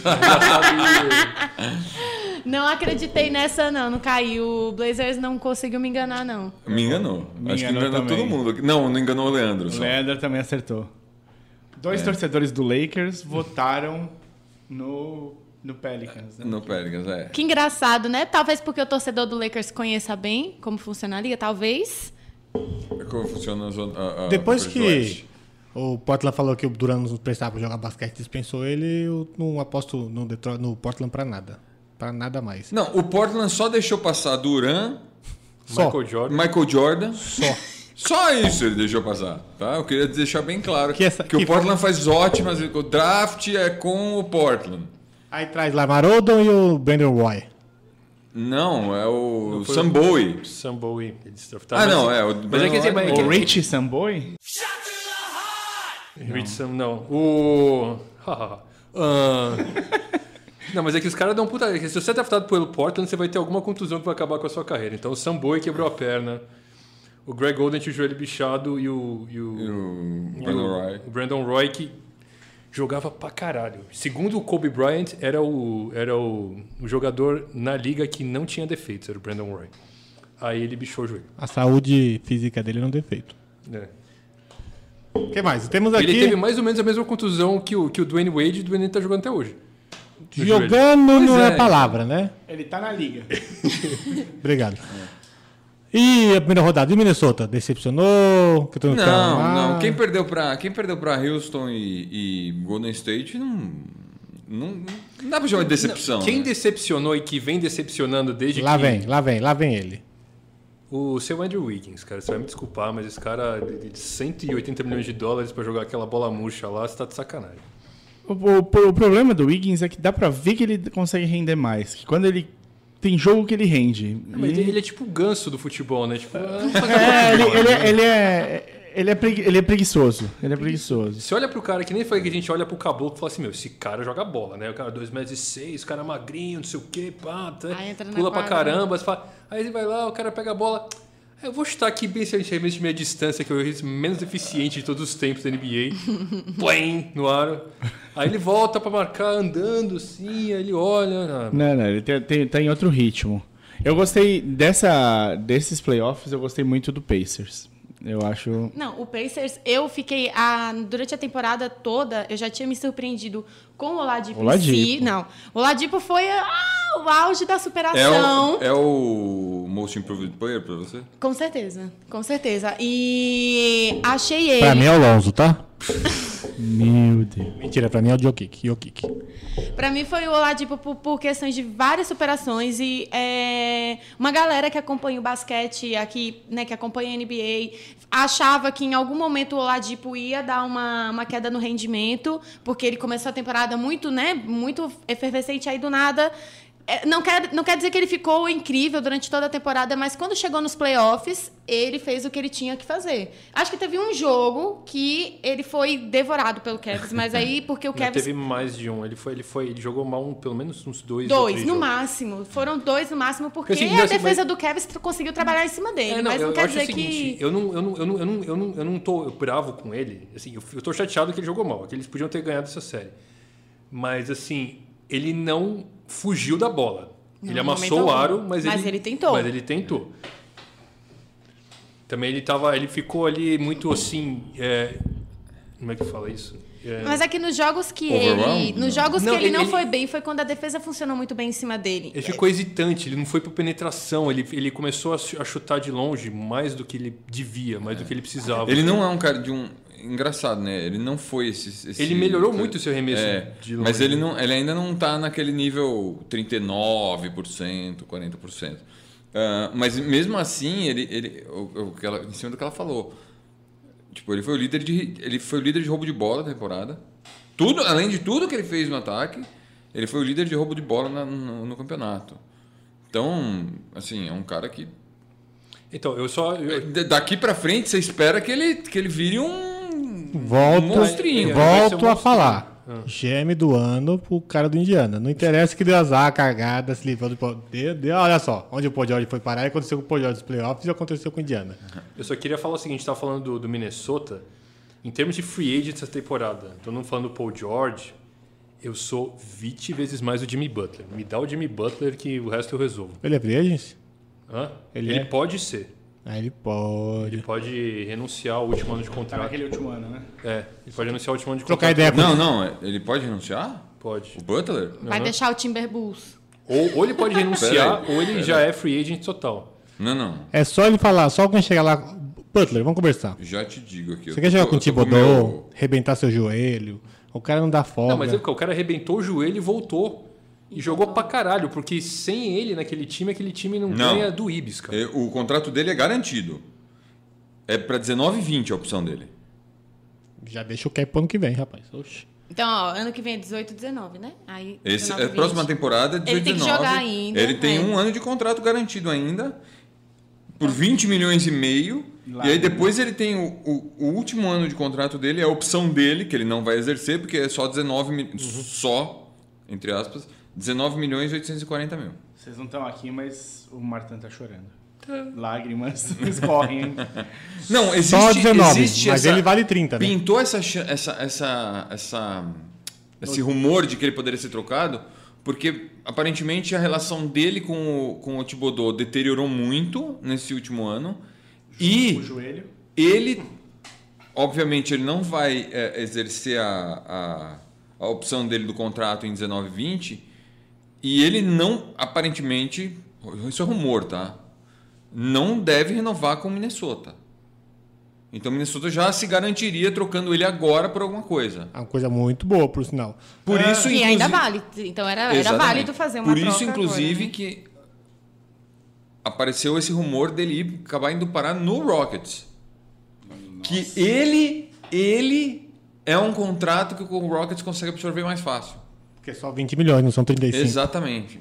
Não acreditei nessa, não. Não caiu. O Blazers não conseguiu me enganar, não. Me enganou. Me Acho que enganou enganou também. todo mundo. Não, não enganou o Leandro. O Só. Leandro também acertou. Dois torcedores do Lakers votaram no, no Pelicans. Né? No Pelicans, é. Que engraçado, né? Talvez porque o torcedor do Lakers conheça bem como funciona a liga, talvez. Como funciona a zona. a- a Depois que o Portland falou que o Duran não prestava pra jogar basquete dispensou ele, eu não aposto no, Detroit, no Portland pra nada. Pra nada mais. Não, o Portland só deixou passar Duran. Michael Jordan. Michael Jordan. Só. *laughs* Só isso ele deixou passar, tá? Eu queria deixar bem claro Que que, essa- o que- Portland faz ótimas. O draft é com o Portland. Aí traz lá Marodon e o Brandon Roy. Não, é o Não foi Sam o- Bowie. Sam Bowie. Eles Ah, não, mas- é o Mas é que, assim, mas é que- O Rich Samboy? Rich Sam, não. O. *laughs* Ah, Não, mas é que os caras dão puta. é que Se você é draftado pelo Portland, você vai ter alguma contusão que vai acabar com a sua carreira. Então o Sam Bowie quebrou a perna. O Greg Oden tinha o joelho bichado e o. E o, E o e Brandon o- Roy. o Brandon Roy que jogava pra caralho. Segundo o Kobe Bryant, era o, era o, o jogador na liga que não tinha defeitos, era o Brandon Roy. Aí ele bichou o joelho. A saúde física dele não tem defeito. É. O que mais? Temos aqui. Ele teve mais ou menos a mesma contusão que o, que o Dwayne Wade e o Dwayne tá jogando até hoje. Jogando não é, é. palavra, né? Ele tá na liga. *laughs* Obrigado. E a primeira rodada? E Minnesota? Decepcionou? Que Não, não. Quem perdeu pra, quem perdeu pra Houston e, e Golden State não, não. Não dá pra chamar de decepção. Quem né? decepcionou e que vem decepcionando desde Lá que... vem, lá vem, lá vem ele. O seu Andrew Wiggins, cara, você vai me desculpar, mas esse cara de de 180 milhões de dólares pra jogar aquela bola murcha lá, você tá de sacanagem. O, o- o problema do Wiggins é que dá pra ver que ele consegue render mais. Que quando ele. Tem jogo que ele rende. Mas E- ele, é tipo o ganso do futebol, né? Tipo, É, ele, ele, é- ele é. Ele é, pregui- ele é preguiçoso. Ele é preguiçoso. Você olha pro cara, que nem foi que a gente olha pro caboclo e fala assim, meu, esse cara joga bola, né? O cara 2 metros e 6, o cara magrinho, não sei o quê, pá, tá, Aí entra na pula pra quadra, né? caramba, você fala, aí ele vai lá, o cara pega a bola, "Ah, eu vou chutar aqui bem certinho de meia distância, que é o menos eficiente de todos os tempos da NBA, *laughs* plim, no ar. Aí ele volta pra marcar andando assim, aí ele olha, ah, Não, não, ele tem, tem, tá em outro ritmo. Eu gostei dessa, desses playoffs, eu gostei muito do Pacers. Eu acho. Não, o Pacers, eu fiquei. A, durante a temporada toda, eu já tinha me surpreendido com o Oladipo, em Oladipo. si. Não. O Oladipo foi ah, o auge da É superação. o, é o Most Improved Player pra você? Com certeza, com certeza. E achei ele. Pra mim é o Lonzo, tá? *laughs* Meu Deus. Mentira, pra mim é o Jokic. Jokic. Pra mim foi o Oladipo por, por questões de várias superações e é, uma galera que acompanha o basquete aqui, né, que acompanha a NBA, achava que em algum momento o Oladipo ia dar uma, uma queda no rendimento, porque ele começou a temporada muito, né, muito efervescente aí do nada. é, Não quer, não quer dizer que ele ficou incrível durante toda a temporada, mas quando chegou nos playoffs, ele fez o que ele tinha que fazer. Acho que teve um jogo que ele foi devorado pelo Cavs, mas aí porque o Não, Cavs teve mais de um. Ele foi, ele foi, ele jogou mal um- pelo menos uns dois. Dois, no jogos. máximo. Foram dois no máximo, porque Assim, a não, assim, defesa mas- do Kevin conseguiu trabalhar em cima dele. É, mas não eu quer acho dizer seguinte, que. eu não, eu não, eu não, eu não, eu não, eu não tô bravo com ele. Assim, eu, eu tô chateado que ele jogou mal, que eles podiam ter ganhado essa série. Mas assim, ele não fugiu da bola. Não, ele amassou o aro, mas, Mas ele tentou. Mas ele tentou. Também ele tava, ele ficou ali muito assim, é, como é que fala isso? É, Mas é que nos jogos que ele. Nos jogos Não, que ele, ele- não ele- foi bem, foi quando a defesa funcionou muito bem em cima dele. Ele ficou hesitante, ele não foi para penetração, ele, ele começou a chu- a chutar de longe mais do que ele devia, mais do que ele precisava. Ele não é um cara de um. Engraçado, né? Ele não foi esse. esse- Ele melhorou muito o seu arremesso É, de longe. mas ele, não, ele ainda não tá naquele nível 39%, 40%. Ah, mas mesmo assim, ele, ele, o, o que ela, em cima do que ela falou. Tipo, ele foi o líder de, ele foi o líder de roubo de bola da temporada. Tudo, além de tudo que ele fez no ataque, ele foi o líder de roubo de bola na- no, no campeonato. Então, assim, é um cara que Então, eu só. eu- D- Daqui pra frente, você espera que ele, que ele vire um. Volto, monstrinho. Volto a falar. Ah. Geme do ano pro cara do Indiana. Não interessa que deu azar, cagada, se livrou do poder. Deu, olha só, onde o Paul George foi parar, aconteceu com o Paul George nos playoffs e aconteceu com o Indiana. Eu só queria falar o seguinte, estava falando do, do Minnesota, em termos de free agent essa temporada, tô não falando do Paul George, eu sou 20 vezes mais o Jimmy Butler. Me dá o Jimmy Butler que o resto eu resolvo. Ele é free agent? Hã? Ele Ele, é? pode ser. Aí ele pode. Ele pode renunciar ao último ano de Tá contrato. naquele último ano, né? É, ele pode renunciar ao último ano de Trocar contrato. ideia com Não, não, é- ele pode renunciar? Pode. O Butler? Vai Uhum. deixar o Timberwolves. Ou, ou ele pode *laughs* renunciar, ou ele já é free agent total. Não, não. É só ele falar, só alguém chegar lá. Butler, vamos conversar. Já te digo aqui. Você quer tô- jogar com o Thibodeau, meu- arrebentar seu joelho? O cara não dá folga. Não, mas é o cara arrebentou o joelho e voltou. E jogou pra caralho, porque sem ele naquele time, aquele time não, Não. ganha do Ibis, cara. É, O contrato dele é garantido. É pra 19,20 a opção dele. Já deixa o cap pro ano que vem, rapaz. Oxi. Então, ó, ano que vem é 18, 19, né? Aí, Esse, 19, é, 20. próxima temporada é 18, Ele tem que 19. jogar ainda, Ele tem é. um ano de contrato garantido ainda. Por 20 milhões e meio. Lá, e aí depois ele tem o, o- o último ano de contrato dele, é a opção dele, que ele não vai exercer, porque é só 19 mil, só, entre aspas, 19 milhões e 840 mil. Vocês não estão aqui, mas o Martin tá chorando. Lágrimas *laughs* escorrem, hein? Não, existe, Só 19, existe mas essa- ele vale 30, né? Pintou essa, essa, essa, essa, esse rumor de que ele poderia ser trocado, porque aparentemente a relação dele com o, com o Thibodeau deteriorou muito nesse último ano. E O joelho. ele, obviamente, ele não vai é, exercer a, a, a opção dele do contrato em 19 e 20 e ele não, aparentemente, isso é rumor, tá? Não deve renovar com o Minnesota. Então o Minnesota já se garantiria trocando ele agora por alguma coisa. É uma coisa muito boa, por sinal. Por isso, E ainda vale. Então era, era válido fazer uma Por troca isso, inclusive, agora, né? que apareceu esse rumor dele ir, acabar indo parar no Rockets. Que ele, ele é um contrato que o Rockets consegue absorver mais fácil. Porque é só 20 milhões, não são 35. Exatamente.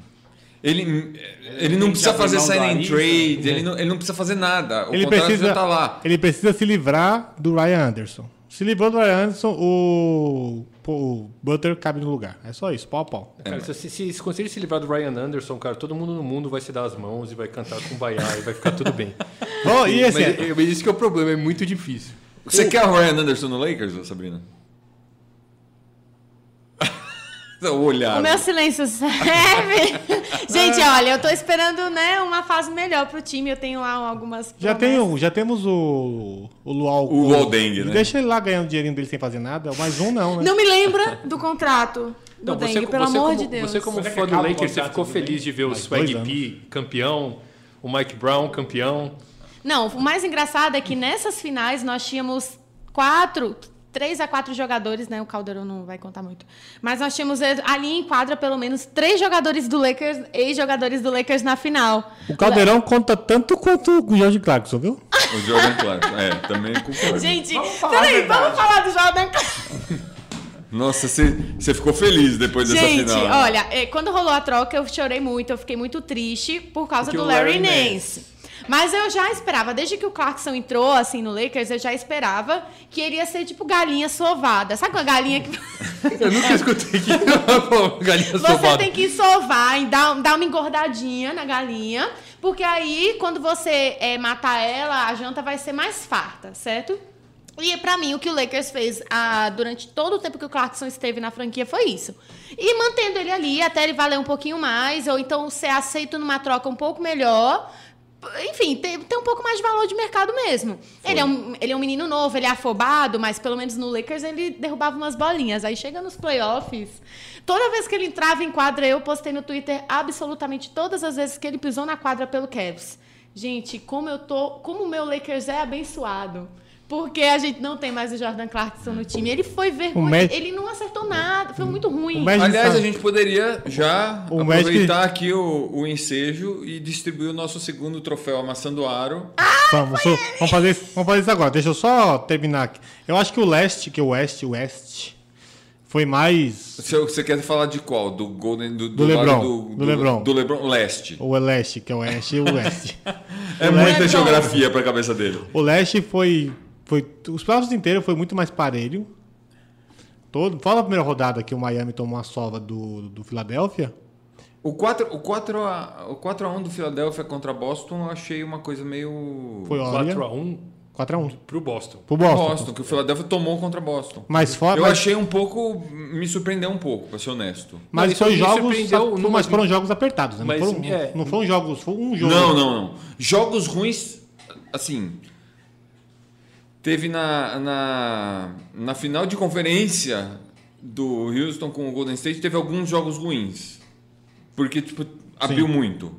Ele, ele não precisa fazer mão do sign and Ariza, trade, ele não, ele não precisa fazer nada. O Ele contrato precisa, já tá lá. ele precisa se livrar do Ryan Anderson. Se livrou do Ryan Anderson, o, o Butler cabe no lugar. É só isso, pau a pau. É, Cara, se, se, se conseguir se livrar do Ryan Anderson, cara, todo mundo no mundo vai se dar as mãos e vai cantar com baiá e vai ficar tudo bem. *laughs* Bom, e assim, mas, é- mas isso que é o problema, é muito difícil. Você quer o Ryan Anderson no Lakers, Sabrina? O olhar. O meu silêncio serve. *laughs* Gente, olha, eu tô esperando, né, uma fase melhor pro time. Eu tenho lá algumas. já, tem, promessas. o- já temos o, o Luau. O Luau-Deng, né? Deixa ele lá ganhando o dinheirinho dele sem fazer nada. Mais um não, né? Não me lembra do contrato do Não, você, Dengue, pelo você amor como, de Deus. Você como Será fã do Lakers, você ficou feliz de ver o Swag P campeão, o Mike Brown campeão. Não, o mais engraçado é que nessas finais nós tínhamos quatro, três a quatro jogadores, né? O Caldeirão não vai contar muito. Mas nós tínhamos eh, ali em quadra pelo menos três jogadores do Lakers, ex-jogadores do Lakers na final. O Caldeirão conta tanto quanto o George Clarkson, viu? O Jordan Clarkson. É, também concordo. Gente, falar peraí, vamos falar do Jordan Clarkson. Nossa, você ficou feliz depois dessa Gente, final. né? olha, eh, quando rolou a troca, eu chorei muito, eu fiquei muito triste por causa Porque do Larry, Larry Nance. Mas eu já esperava, desde que o Clarkson entrou assim no Lakers, eu já esperava que ele ia ser tipo galinha sovada. Sabe uma galinha que *laughs* Eu nunca escutei que *laughs* galinha você sovada. tem que sovar e dar, dar uma engordadinha na galinha, porque aí quando você eh, matar ela, a janta vai ser mais farta, certo? E pra mim, o que o Lakers fez ah, durante todo o tempo que o Clarkson esteve na franquia foi isso. E mantendo ele ali até ele valer um pouquinho mais, ou então ser aceito numa troca um pouco melhor. Enfim, tem, tem um pouco mais de valor de mercado mesmo. Ele é, um, ele é um menino novo, ele é afobado, mas pelo menos no Lakers ele derrubava umas bolinhas. Aí chega nos playoffs, toda vez que ele entrava em quadra, eu postei no Twitter absolutamente todas as vezes que ele pisou na quadra pelo Cavs. Gente, como eu tô, como o meu Lakers é abençoado. Porque a gente não tem mais o Jordan Clarkson no time. Ele foi vergonha. Magic- Ele não acertou nada. Foi muito ruim. O Magic- Aliás, a gente poderia já O aproveitar aqui o, o ensejo e distribuir o nosso segundo troféu amassando aro. Vamos, so- vamos, fazer, isso- vamos fazer isso agora. Deixa eu só terminar aqui. Eu acho que o leste, que o oeste, o oeste, foi mais. Você, você quer falar de qual? Do Golden do, Do lado LeBron, do, do LeBron. do LeBron leste. O leste, que é o oeste e o oeste. *laughs* É muita LeBron. geografia para a cabeça dele. o leste foi. Foi os playoffs inteiros foi muito mais parelho. Todo, fala a primeira rodada que o Miami tomou uma sova do, do Philadelphia. O 4 o 4 a, o 4 a 1 do Philadelphia contra Boston, eu achei uma coisa meio Foi olha. 4x1 4x1. pro Boston. Pro Boston. Boston, que o Philadelphia tomou contra Boston. Mas fora. Eu mas, achei um pouco. Me surpreendeu um pouco, pra ser honesto. mas isso foi jogos. surpreendeu Mas numa- foram jogos apertados, né? Mas, não, foram, é. não foram jogos. Foi um jogo. Não, não, não. Jogos ruins, assim. Teve na, na, na final de conferência do Houston com o Golden State, teve alguns jogos ruins. Porque, tipo, abriu muito.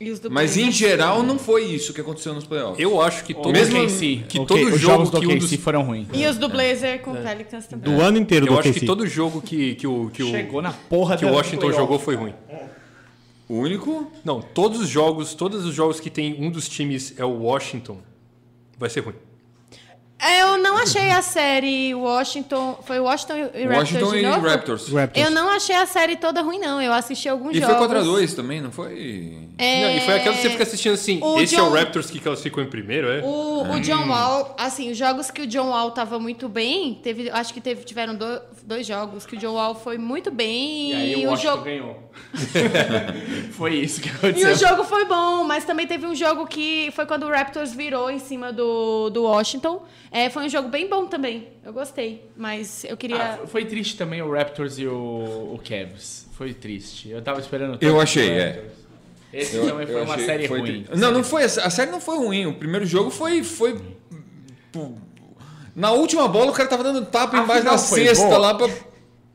Os do Mas em geral não foi isso que aconteceu nos playoffs. Eu acho que todo, Mesmo- OKC. que Ok, todo os jogo jogos do que um dos- foram ruins. E os do Blazer com o Pelicans também. Do ano inteiro eu do acho OKC. que todo jogo que, que o, que o, Chegou na porra que o Washington jogou foi ruim. O único. Não, todos os jogos, todos os jogos que tem um dos times é o Washington, vai ser ruim. É, Eu não achei a série Washington. Foi Washington e Raptors Washington de e? Raptors. Raptors. Eu não achei a série toda ruim, não. Eu assisti alguns E jogos. foi 4x2 também, não foi? É, Não, e foi aquela que você fica assistindo assim, O esse é John- o Raptors que classificou em primeiro, é? O, o John Wall, assim, os jogos que o John Wall tava muito bem, teve, acho que teve, tiveram do- dois jogos que o John Wall foi muito bem E aí o o Washington jogo ganhou. *laughs* Foi isso que e aconteceu. o jogo foi bom, mas também teve um jogo que foi quando o Raptors virou em cima do, do Washington. É, foi um jogo bem bom também. Eu gostei, mas eu queria. Ah, foi triste também o Raptors e o, o Cavs. Foi triste. Eu tava esperando Eu achei, é. Esse Eu- também foi uma série foi ruim. tri- Não, não foi. A série não foi ruim. O primeiro jogo foi. foi na última bola o cara tava dando tapa A embaixo da foi cesta boa? lá pra.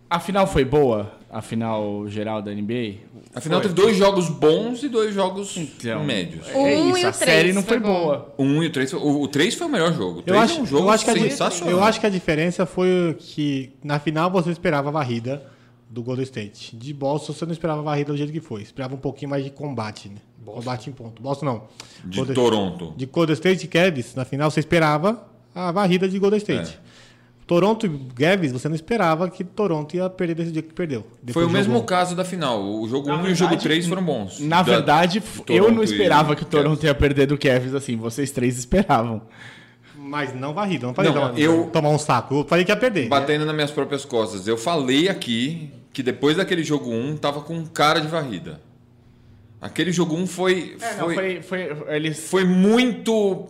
A final foi boa? A final geral da NBA? Afinal, Foi. teve dois jogos bons e dois jogos Então. médios. É um isso, e a três série não foi foi boa. O 1 e o 3. O, o 3 foi o melhor jogo. O Eu 3 acho, é um jogo eu, acho que a, sensacional. eu acho que a diferença foi que na final você esperava a varrida do Golden State. De Boston você não esperava a varrida do jeito que foi. Esperava um pouquinho mais de combate, né? Combate em ponto. Boston não. De Golden- Toronto. De Golden State e Cavs, na final você esperava a varrida de Golden State. É. Toronto e Cavs, você não esperava que Toronto ia perder desse dia que perdeu. Foi o mesmo jogou- caso da final. O jogo 1 Na e o jogo verdade, 3 foram bons. Na Da- verdade, de eu não e esperava que o. Toronto ia perder do Cavs assim. Vocês três esperavam. Mas não varrida. Não falei Não, tomar, eu- tomar um saco. Eu falei que ia perder. Batendo nas minhas próprias costas. Eu falei aqui que depois daquele jogo 1 tava com cara de varrida. Aquele jogo 1 foi. É, não, foi, foi, foi, eles foi muito.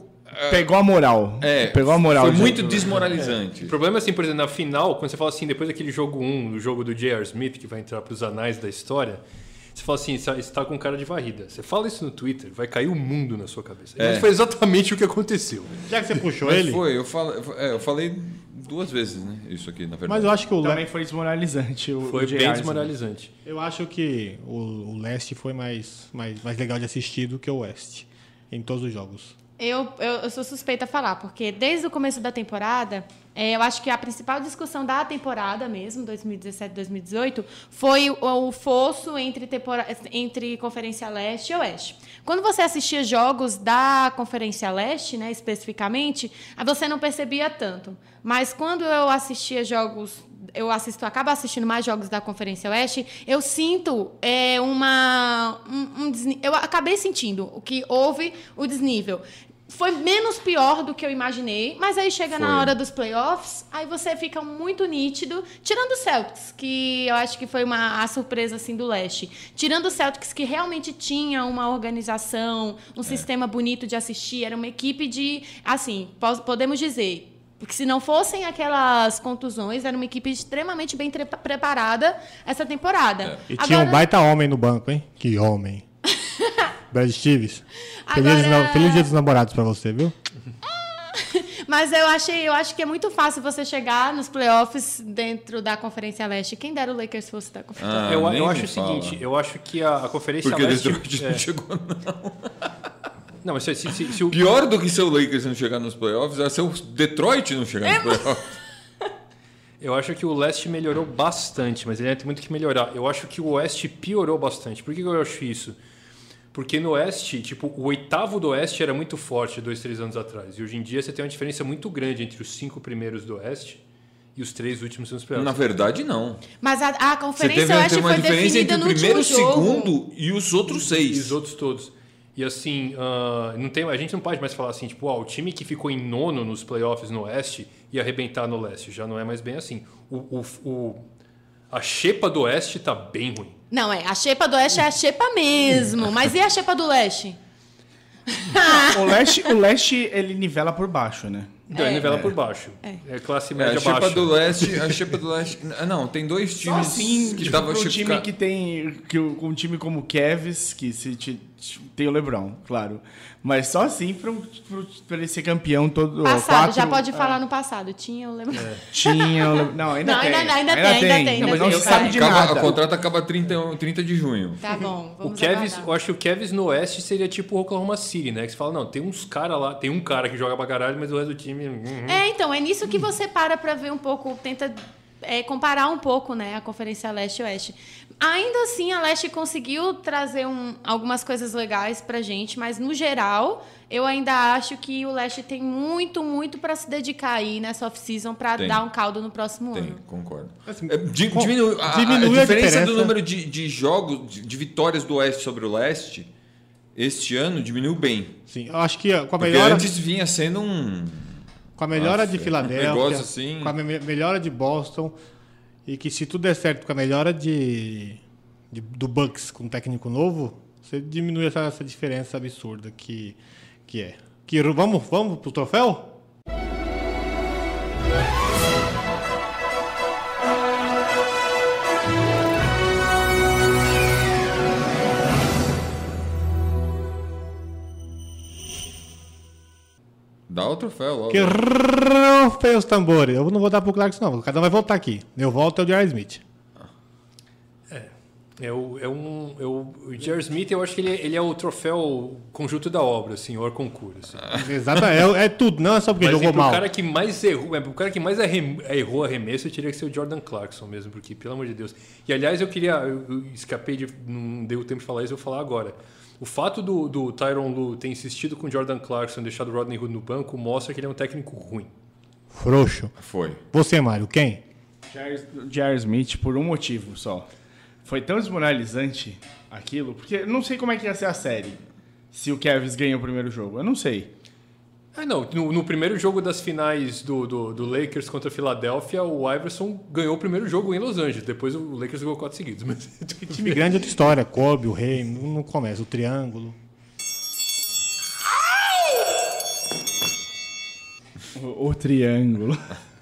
Pegou a moral. É, pegou a moral. Foi de- muito desmoralizante. O problema é assim, por exemplo, na final, quando você fala assim, depois daquele jogo 1, do jogo do J.R. Smith, que vai entrar para os anais da história, você fala assim, você está com cara de varrida. Você fala isso no Twitter, vai cair o mundo na sua cabeça. É. Mas foi exatamente o que aconteceu. Já que você puxou Mas ele. foi, eu falei, é, eu falei duas vezes, né? Isso aqui, na verdade. Mas eu acho que o, Le- Também foi desmoralizante. O, Foi o bem desmoralizante. eu acho que o, o leste foi mais, mais, mais legal de assistir do que o oeste. Em todos os jogos. Eu, eu, eu sou suspeita a falar, porque desde o começo da temporada, é, eu acho que a principal discussão da temporada mesmo, 2017-2018, foi o, o fosso entre, entre Conferência Leste e Oeste. Quando você assistia jogos da Conferência Leste, né, especificamente, você não percebia tanto. Mas quando eu assistia jogos eu assisto, acabo assistindo mais jogos da Conferência Oeste, eu sinto é, uma. Um, um desni- eu acabei sentindo o que houve o desnível. Foi menos pior do que eu imaginei, mas aí chega Foi. na hora dos playoffs, aí você fica muito nítido, tirando o Celtics, que eu acho que foi uma a surpresa assim do leste. Tirando o Celtics que realmente tinha uma organização, um sistema bonito de assistir, era uma equipe de, assim, podemos dizer, porque se não fossem aquelas contusões, era uma equipe extremamente bem preparada essa temporada. E tinha um baita homem no banco, hein? Que homem. *laughs* Brad Stevens. Feliz, Agora- na- feliz dia dos namorados pra você, viu? *laughs* Mas eu achei, eu acho que é muito fácil você chegar nos playoffs dentro da Conferência Leste. Quem dera o Lakers fosse da Conferência Ah, eu nem eu acho o seguinte, eu acho que a, a Conferência Porque o Leste... Detroit é, não chegou, não. Não, mas se, se, se, se o, Pior do que ser o Lakers não chegar nos playoffs é ser o Detroit não chegar nos playoffs. Eu acho que o leste melhorou bastante, mas ele ainda tem muito que melhorar. Eu acho que o oeste piorou bastante. Por que eu acho isso? Porque no oeste, tipo, o oitavo do oeste era muito forte dois, três anos atrás. E hoje em dia você tem uma diferença muito grande entre os cinco primeiros do oeste e os três últimos nos playoffs. Na verdade, não. Mas a, a Você Conferência teve, Oeste teve uma foi diferença definida entre no o primeiro, o segundo e os outros E seis. os outros todos. E assim, ah, não tem, a gente não pode mais falar assim, tipo, ah, o time que ficou em nono nos playoffs no Oeste ia arrebentar no Leste. Já não é mais bem assim. O, o, o- a xepa do Oeste tá bem ruim. Não, é. A xepa do Oeste é a xepa mesmo. Mas e a xepa do Leste? *laughs* O leste, o leste, ele nivela por baixo, né? Então, é, É. nivela por baixo. É. É, classe É, média a Xepa baixa. do Leste, a Xepa do Leste. Não, tem dois Só times assim, que tipo, tava pra um time que tem. Que, o- um time como o Cavs, que se, ti- tem o Lebron, claro. Mas só assim pra ele ser campeão todo. Passado, quatro- já pode é, falar no passado. Tinha o lembro. *laughs* Tinha o Lebron. Não, ainda Não, tem. ainda- ainda tem, ainda tem, Não, mas ainda não tem. se sabe de Acaba- nada. A contrato acaba 30, 30 de junho. Tá bom, O aguardar. eu acho que o Cavs no Oeste seria tipo o Oklahoma City, né? Que você fala, não, tem uns caras lá, tem um cara que joga pra caralho, mas o resto do time. uhum. É, então, é nisso que você para pra ver um pouco, tenta é, comparar um pouco, né, a Conferência Leste e Oeste. Ainda assim, a Leste conseguiu trazer um- algumas coisas legais pra gente, mas no geral, eu ainda acho que o Leste tem muito, muito pra se dedicar aí nessa off-season pra Tem. dar um caldo no próximo Tem, ano. concordo. Assim, É, di- com- diminui, a, a diminui a diferença, diferença. do número de, de jogos, de, de vitórias do Oeste sobre o Leste, este ano diminuiu bem. Sim, eu acho que com a Porque melhora, antes vinha sendo um. com a melhora Nossa, de um Filadélfia, negócio assim. com a me- melhora de Boston, e que se tudo der certo com a melhora de, de- do Bucks com um técnico novo, você diminui essa, essa diferença absurda que, que é. Que, vamos, vamos pro troféu? O troféu logo. Que rufem os tambores. Eu não vou dar pro Clarkson, não. Cada um vai voltar aqui. Eu volto é o Jair Smith. É, o, é um. É o, o Jerry Smith, eu acho que ele, é- ele é o troféu conjunto da obra, assim, o concurso. Assim. Exato, é, é tudo. Não é só porque Mas jogou mal. cara que mais errou, é, pro cara que mais arrem- errou arremesso, eu teria que ser o Jordan Clarkson mesmo, porque, pelo amor de Deus. E aliás, eu queria. Eu, eu escapei de. Não deu tempo de falar isso, eu vou falar agora. O fato do, do Tyron Lu ter insistido com o Jordan Clarkson e deixado o Rodney Hood no banco mostra que ele é um técnico ruim. Frouxo. Foi. Você, Mário, quem? Jair, Smith por um motivo só. Foi tão desmoralizante aquilo, porque eu não sei como é que ia ser a série. Se o Cavs ganha o primeiro jogo. Eu não sei. Ah, não. No, no primeiro jogo das finais do, do, do Lakers contra a Filadélfia, o Iverson ganhou o primeiro jogo em Los Angeles. Depois o Lakers ganhou quatro seguidos. Mas... *laughs* Time grande é outra história. Kobe, o Rei, não, começa. O Triângulo. O, o triângulo.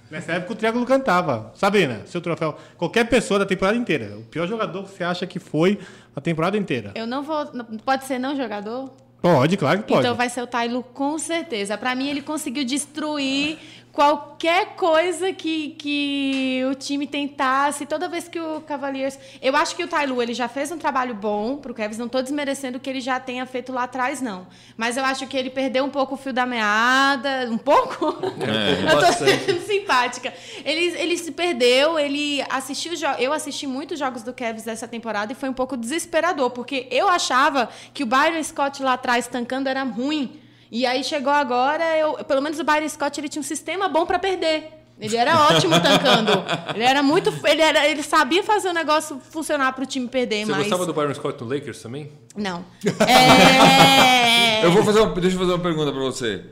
Nessa época o Triângulo cantava. Sabrina, seu troféu. Qualquer pessoa da temporada inteira. O pior jogador que você acha que foi a temporada inteira. Eu não vou. Pode ser não jogador? Pode, claro que pode. Então vai ser o Tylo com certeza. Pra mim, ele conseguiu destruir qualquer coisa que, que o time tentasse, toda vez que o Cavaliers. Eu acho que o Tailu ele já fez um trabalho bom pro Cavs, não estou desmerecendo o que ele já tenha feito lá atrás, não. Mas eu acho que ele perdeu um pouco o fio da meada. Um pouco? É. *laughs* eu tô sendo simpática. Ele, ele se perdeu, ele assistiu. Eu assisti muitos jogos do Cavs dessa temporada e foi um pouco desesperador, porque eu achava que o Byron Scott lá atrás tancando era ruim. E aí chegou agora, eu, pelo menos o Byron Scott ele tinha um sistema bom para perder. Ele era ótimo tancando. *laughs* Ele era muito. Ele, era, ele sabia fazer o negócio funcionar para o time perder, Você mas. gostava do Byron Scott no Lakers também? Não. *laughs* É... Eu vou fazer uma, deixa eu fazer uma pergunta pra você.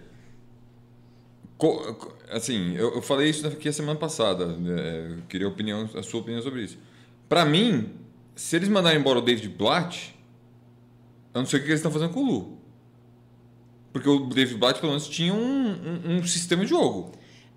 Co- co- assim, eu, eu falei isso aqui a semana passada. né, Eu queria a, opinião, a sua opinião sobre isso. Pra mim, se eles mandarem embora o David Blatt, eu não sei o que eles estão fazendo com o Lu. Porque o David Blatt, pelo menos, tinha um, um- um sistema de jogo.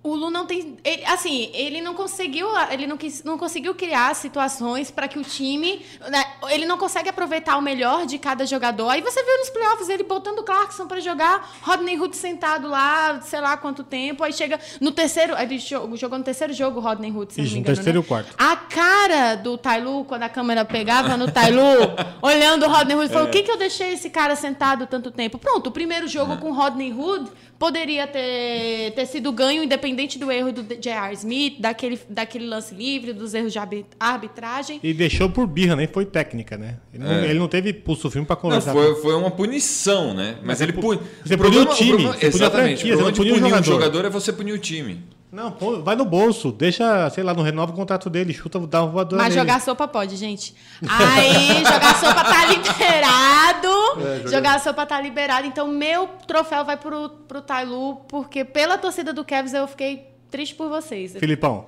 O Lu não tem. ele- assim, ele não conseguiu. Ele não, quis, não conseguiu criar situações para que o time. né, ele não consegue aproveitar o melhor de cada jogador. Aí você viu nos playoffs ele botando o Clarkson para jogar, Rodney Hood sentado lá, sei lá quanto tempo. Aí chega no terceiro. Ele jo- jogou no terceiro jogo o Rodney Hood, se não Isso, me no engano. terceiro né? e quarto. A cara do Tailu, quando a câmera pegava no Tailu, *laughs* olhando o Rodney Hood, falou: o que, que eu deixei esse cara sentado tanto tempo? Pronto, o primeiro jogo com o Rodney Hood poderia ter, ter sido ganho, independente do erro do J.R. Smith, daquele, daquele lance livre, dos erros de arbi- arbitragem. E deixou por birra, nem foi técnica, né? Ele não, É. ele não teve pulso firme pra Não, conversar. foi, foi uma punição, né? Mas, ele pune. você puniu o time, problema- puniu exatamente. franquia, o não problema de puniu o punir um jogador. jogador é você punir o time. Não, pô, vai no bolso, deixa, sei lá, não renova o contrato dele, chuta, dá um voador Mas nele. jogar sopa pode, gente. Aí, *laughs* jogar sopa tá liberado. jogar sopa tá liberado. Então, meu troféu vai pro, pro Tailu, porque pela torcida do Cavs eu fiquei triste por vocês. Filipão,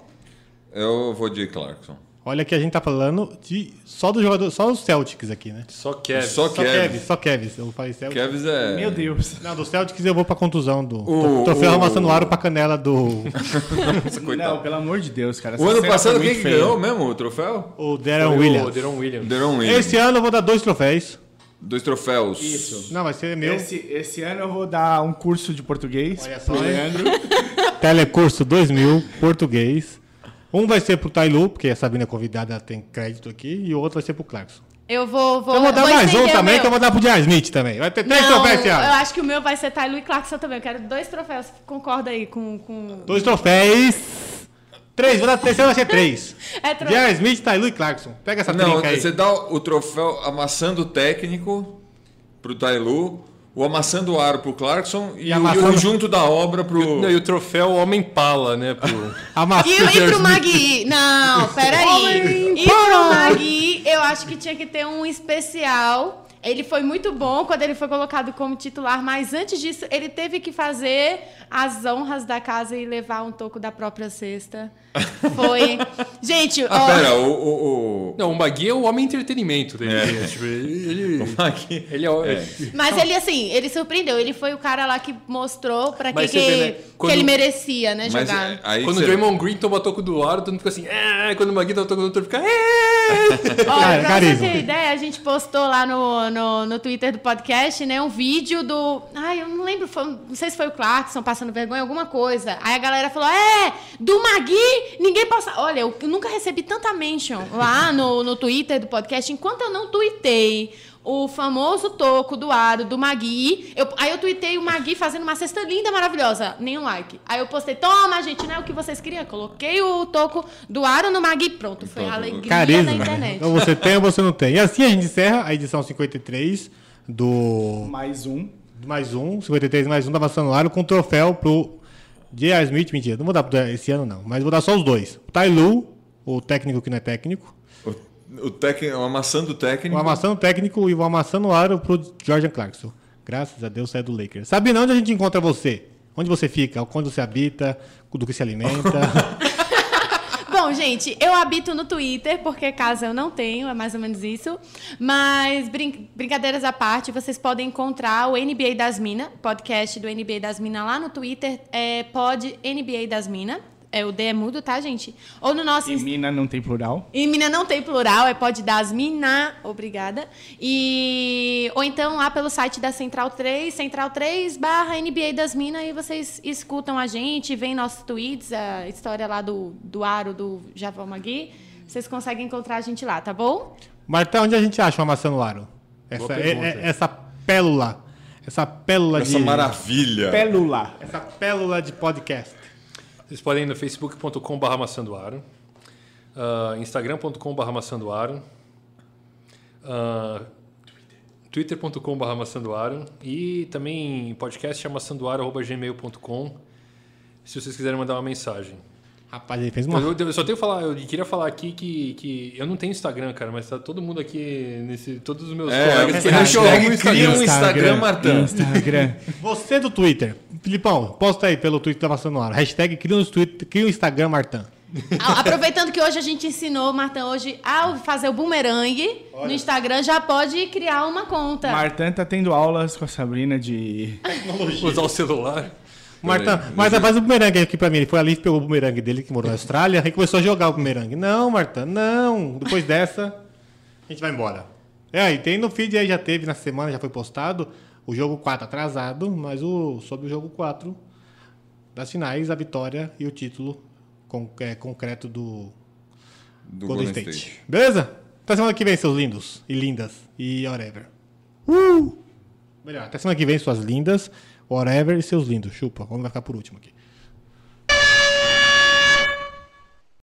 Eu vou de Clarkson. Olha que a gente tá falando de só do jogador, só os Celtics aqui, né? Só Kevin. Só Só Kevs. Kevs, só Kevs. Eu falei Celtics. Kevs é. Meu Deus. Não, do Celtics eu vou pra contusão do O- troféu o- amassando aro pra canela do *laughs* Nossa, coitado. Não, pelo amor de Deus, cara. O ano passado quem que ganhou mesmo o troféu? o Darren Foi Williams. O Deron Williams. Deron Williams. Esse ano eu vou dar dois troféus. Dois troféus. Isso. Não, vai ser meu. Esse, esse ano eu vou dar um curso de português Olha só? Leandro. *laughs* Telecurso 2000, português. Um vai ser pro Tailu, porque a Sabina é convidada, ela tem crédito aqui, e o outro vai ser pro Clarkson. Eu vou. vou Eu vou dar vou mais um também, meu. que eu vou dar pro. Smith também. Vai ter três Não, troféus esse eu ano. acho que o meu vai ser Tailu e Clarkson também. Eu quero dois troféus. Concorda aí com. com... Dois troféus. Três, vou dar terceiro, vai ser três. *laughs* É tro... J.R. Smith, Tailu e Clarkson. Pega essa Não, trinca aí. você dá o troféu amassando o técnico pro Tailu, o amassando o aro pro Clarkson e, o- amassando- e o junto da obra pro. Não, e o troféu Homem Pala, né? Pro... *laughs* Amassando E, e pro Magui? Não, peraí. E pro Magui, eu acho que tinha que ter um especial. Ele foi muito bom quando ele foi colocado como titular, mas antes disso, ele teve que fazer as honras da casa e levar um toco da própria cesta. *laughs* Foi. Gente, Ah, ó, pera, o. o, o... Não, o Magui é o homem entretenimento dele. né? Tipo, ele, ele, *laughs* Aqui. ele é, o- É. mas ele, assim, ele surpreendeu. Ele foi o cara lá que mostrou pra que, que, vê, né, que quando- ele merecia, né, Mas jogar. é, aí Quando você- o Draymond Green toma toco do aro, todo mundo fica assim. É, quando o Magui toma toco do outro, fica. É. *laughs* Olha, pra carisma. você ter ideia, a gente postou lá no, no, no Twitter do podcast, né, um vídeo do... Ai, eu não lembro, foi- não sei se foi o Clarkson passando vergonha, alguma coisa. Aí a galera falou, é, do Magui, ninguém possa... Olha, eu nunca recebi tanta mention lá no, no Twitter do podcast, enquanto eu não tuitei o famoso toco do aro do Magui. Eu, aí eu tuitei o Magui fazendo uma cesta linda, maravilhosa. Nenhum like. Aí eu postei, toma, gente, não é o que vocês queriam. Coloquei o toco do aro no Magui. Pronto, foi a alegria Carisma. da internet. Então você tem ou você não tem. E assim a gente encerra a edição 53 do Mais um. mais um, 53 mais um da Maçã no Aro, com troféu pro J.R. Smith. Mentira, não vou dar esse ano não, mas vou dar só os dois. O Tailu, o técnico que não é técnico. O, o, técnico, o amassando o técnico. O amassando técnico e o amassando aro pro Jordan Clarkson. Graças a Deus saiu do Lakers. Sabina, onde a gente encontra você? Onde você fica? Onde você habita? Do que se alimenta? *laughs* Bom, gente, eu habito no Twitter, porque casa eu não tenho, é mais ou menos isso. Mas, brin- brincadeiras à parte, vocês podem encontrar o NBA das Minas, podcast do NBA das Minas lá no Twitter, é pod NBA das Minas. É, o D é mudo, tá, gente? Ou no nosso E mina não tem plural. e mina não tem plural, é pode dar as mina, obrigada. E ou então lá pelo site da Central 3, Central 3 barra NBA das Minas, e vocês escutam a gente, veem nossos tweets, a história lá do, do Aro, do Javão Magui. Vocês conseguem encontrar a gente lá, tá bom? Marta, onde a gente acha uma maçã no aro? Essa, é- é- essa pérola. Essa pérola Essa de. maravilha. Pelula. Essa pérola de podcast. Vocês podem ir no facebook.com.br maçandoaro, uh, instagram.com.br maçandoaro, uh, twitter.com.br maçandoaro e também podcast é maçandoaro.gmail.com se vocês quiserem mandar uma mensagem. Rapaz, ele fez uma. Eu, eu só tenho que falar, eu queria falar aqui que, que eu não tenho Instagram, cara, mas tá todo mundo aqui, nesse, todos os meus É, colegas porque a gente têm arruma cria um Instagram, Martã. Instagram. *laughs* Você do Twitter. Filipão, posta aí pelo Twitter da Maçã no Ar. Hashtag cria um, Twitter, cria um Instagram, Martã. A- Aproveitando que hoje a gente ensinou, Martão, hoje a fazer o bumerangue no Instagram, já pode criar uma conta. Martã tá tendo aulas com a Sabrina de. usar o celular. Martã, Peraí, Martã, faz o bumerangue aqui pra mim. Ele foi ali, pegou o bumerangue dele, que morou na Austrália, e começou a jogar o bumerangue. Não, Martã, não. Depois dessa, a gente vai embora. É, e tem no feed aí, já teve na semana, já foi postado, o jogo 4 atrasado, mas o sobre o jogo 4 das finais, a vitória e o título con- é, concreto do, Do Golden State. Beleza? Até semana que vem, seus lindos e lindas e whatever. Uh! Melhor, até semana que vem, suas lindas, whatever e seus lindos. Chupa, vamos vai ficar por último aqui.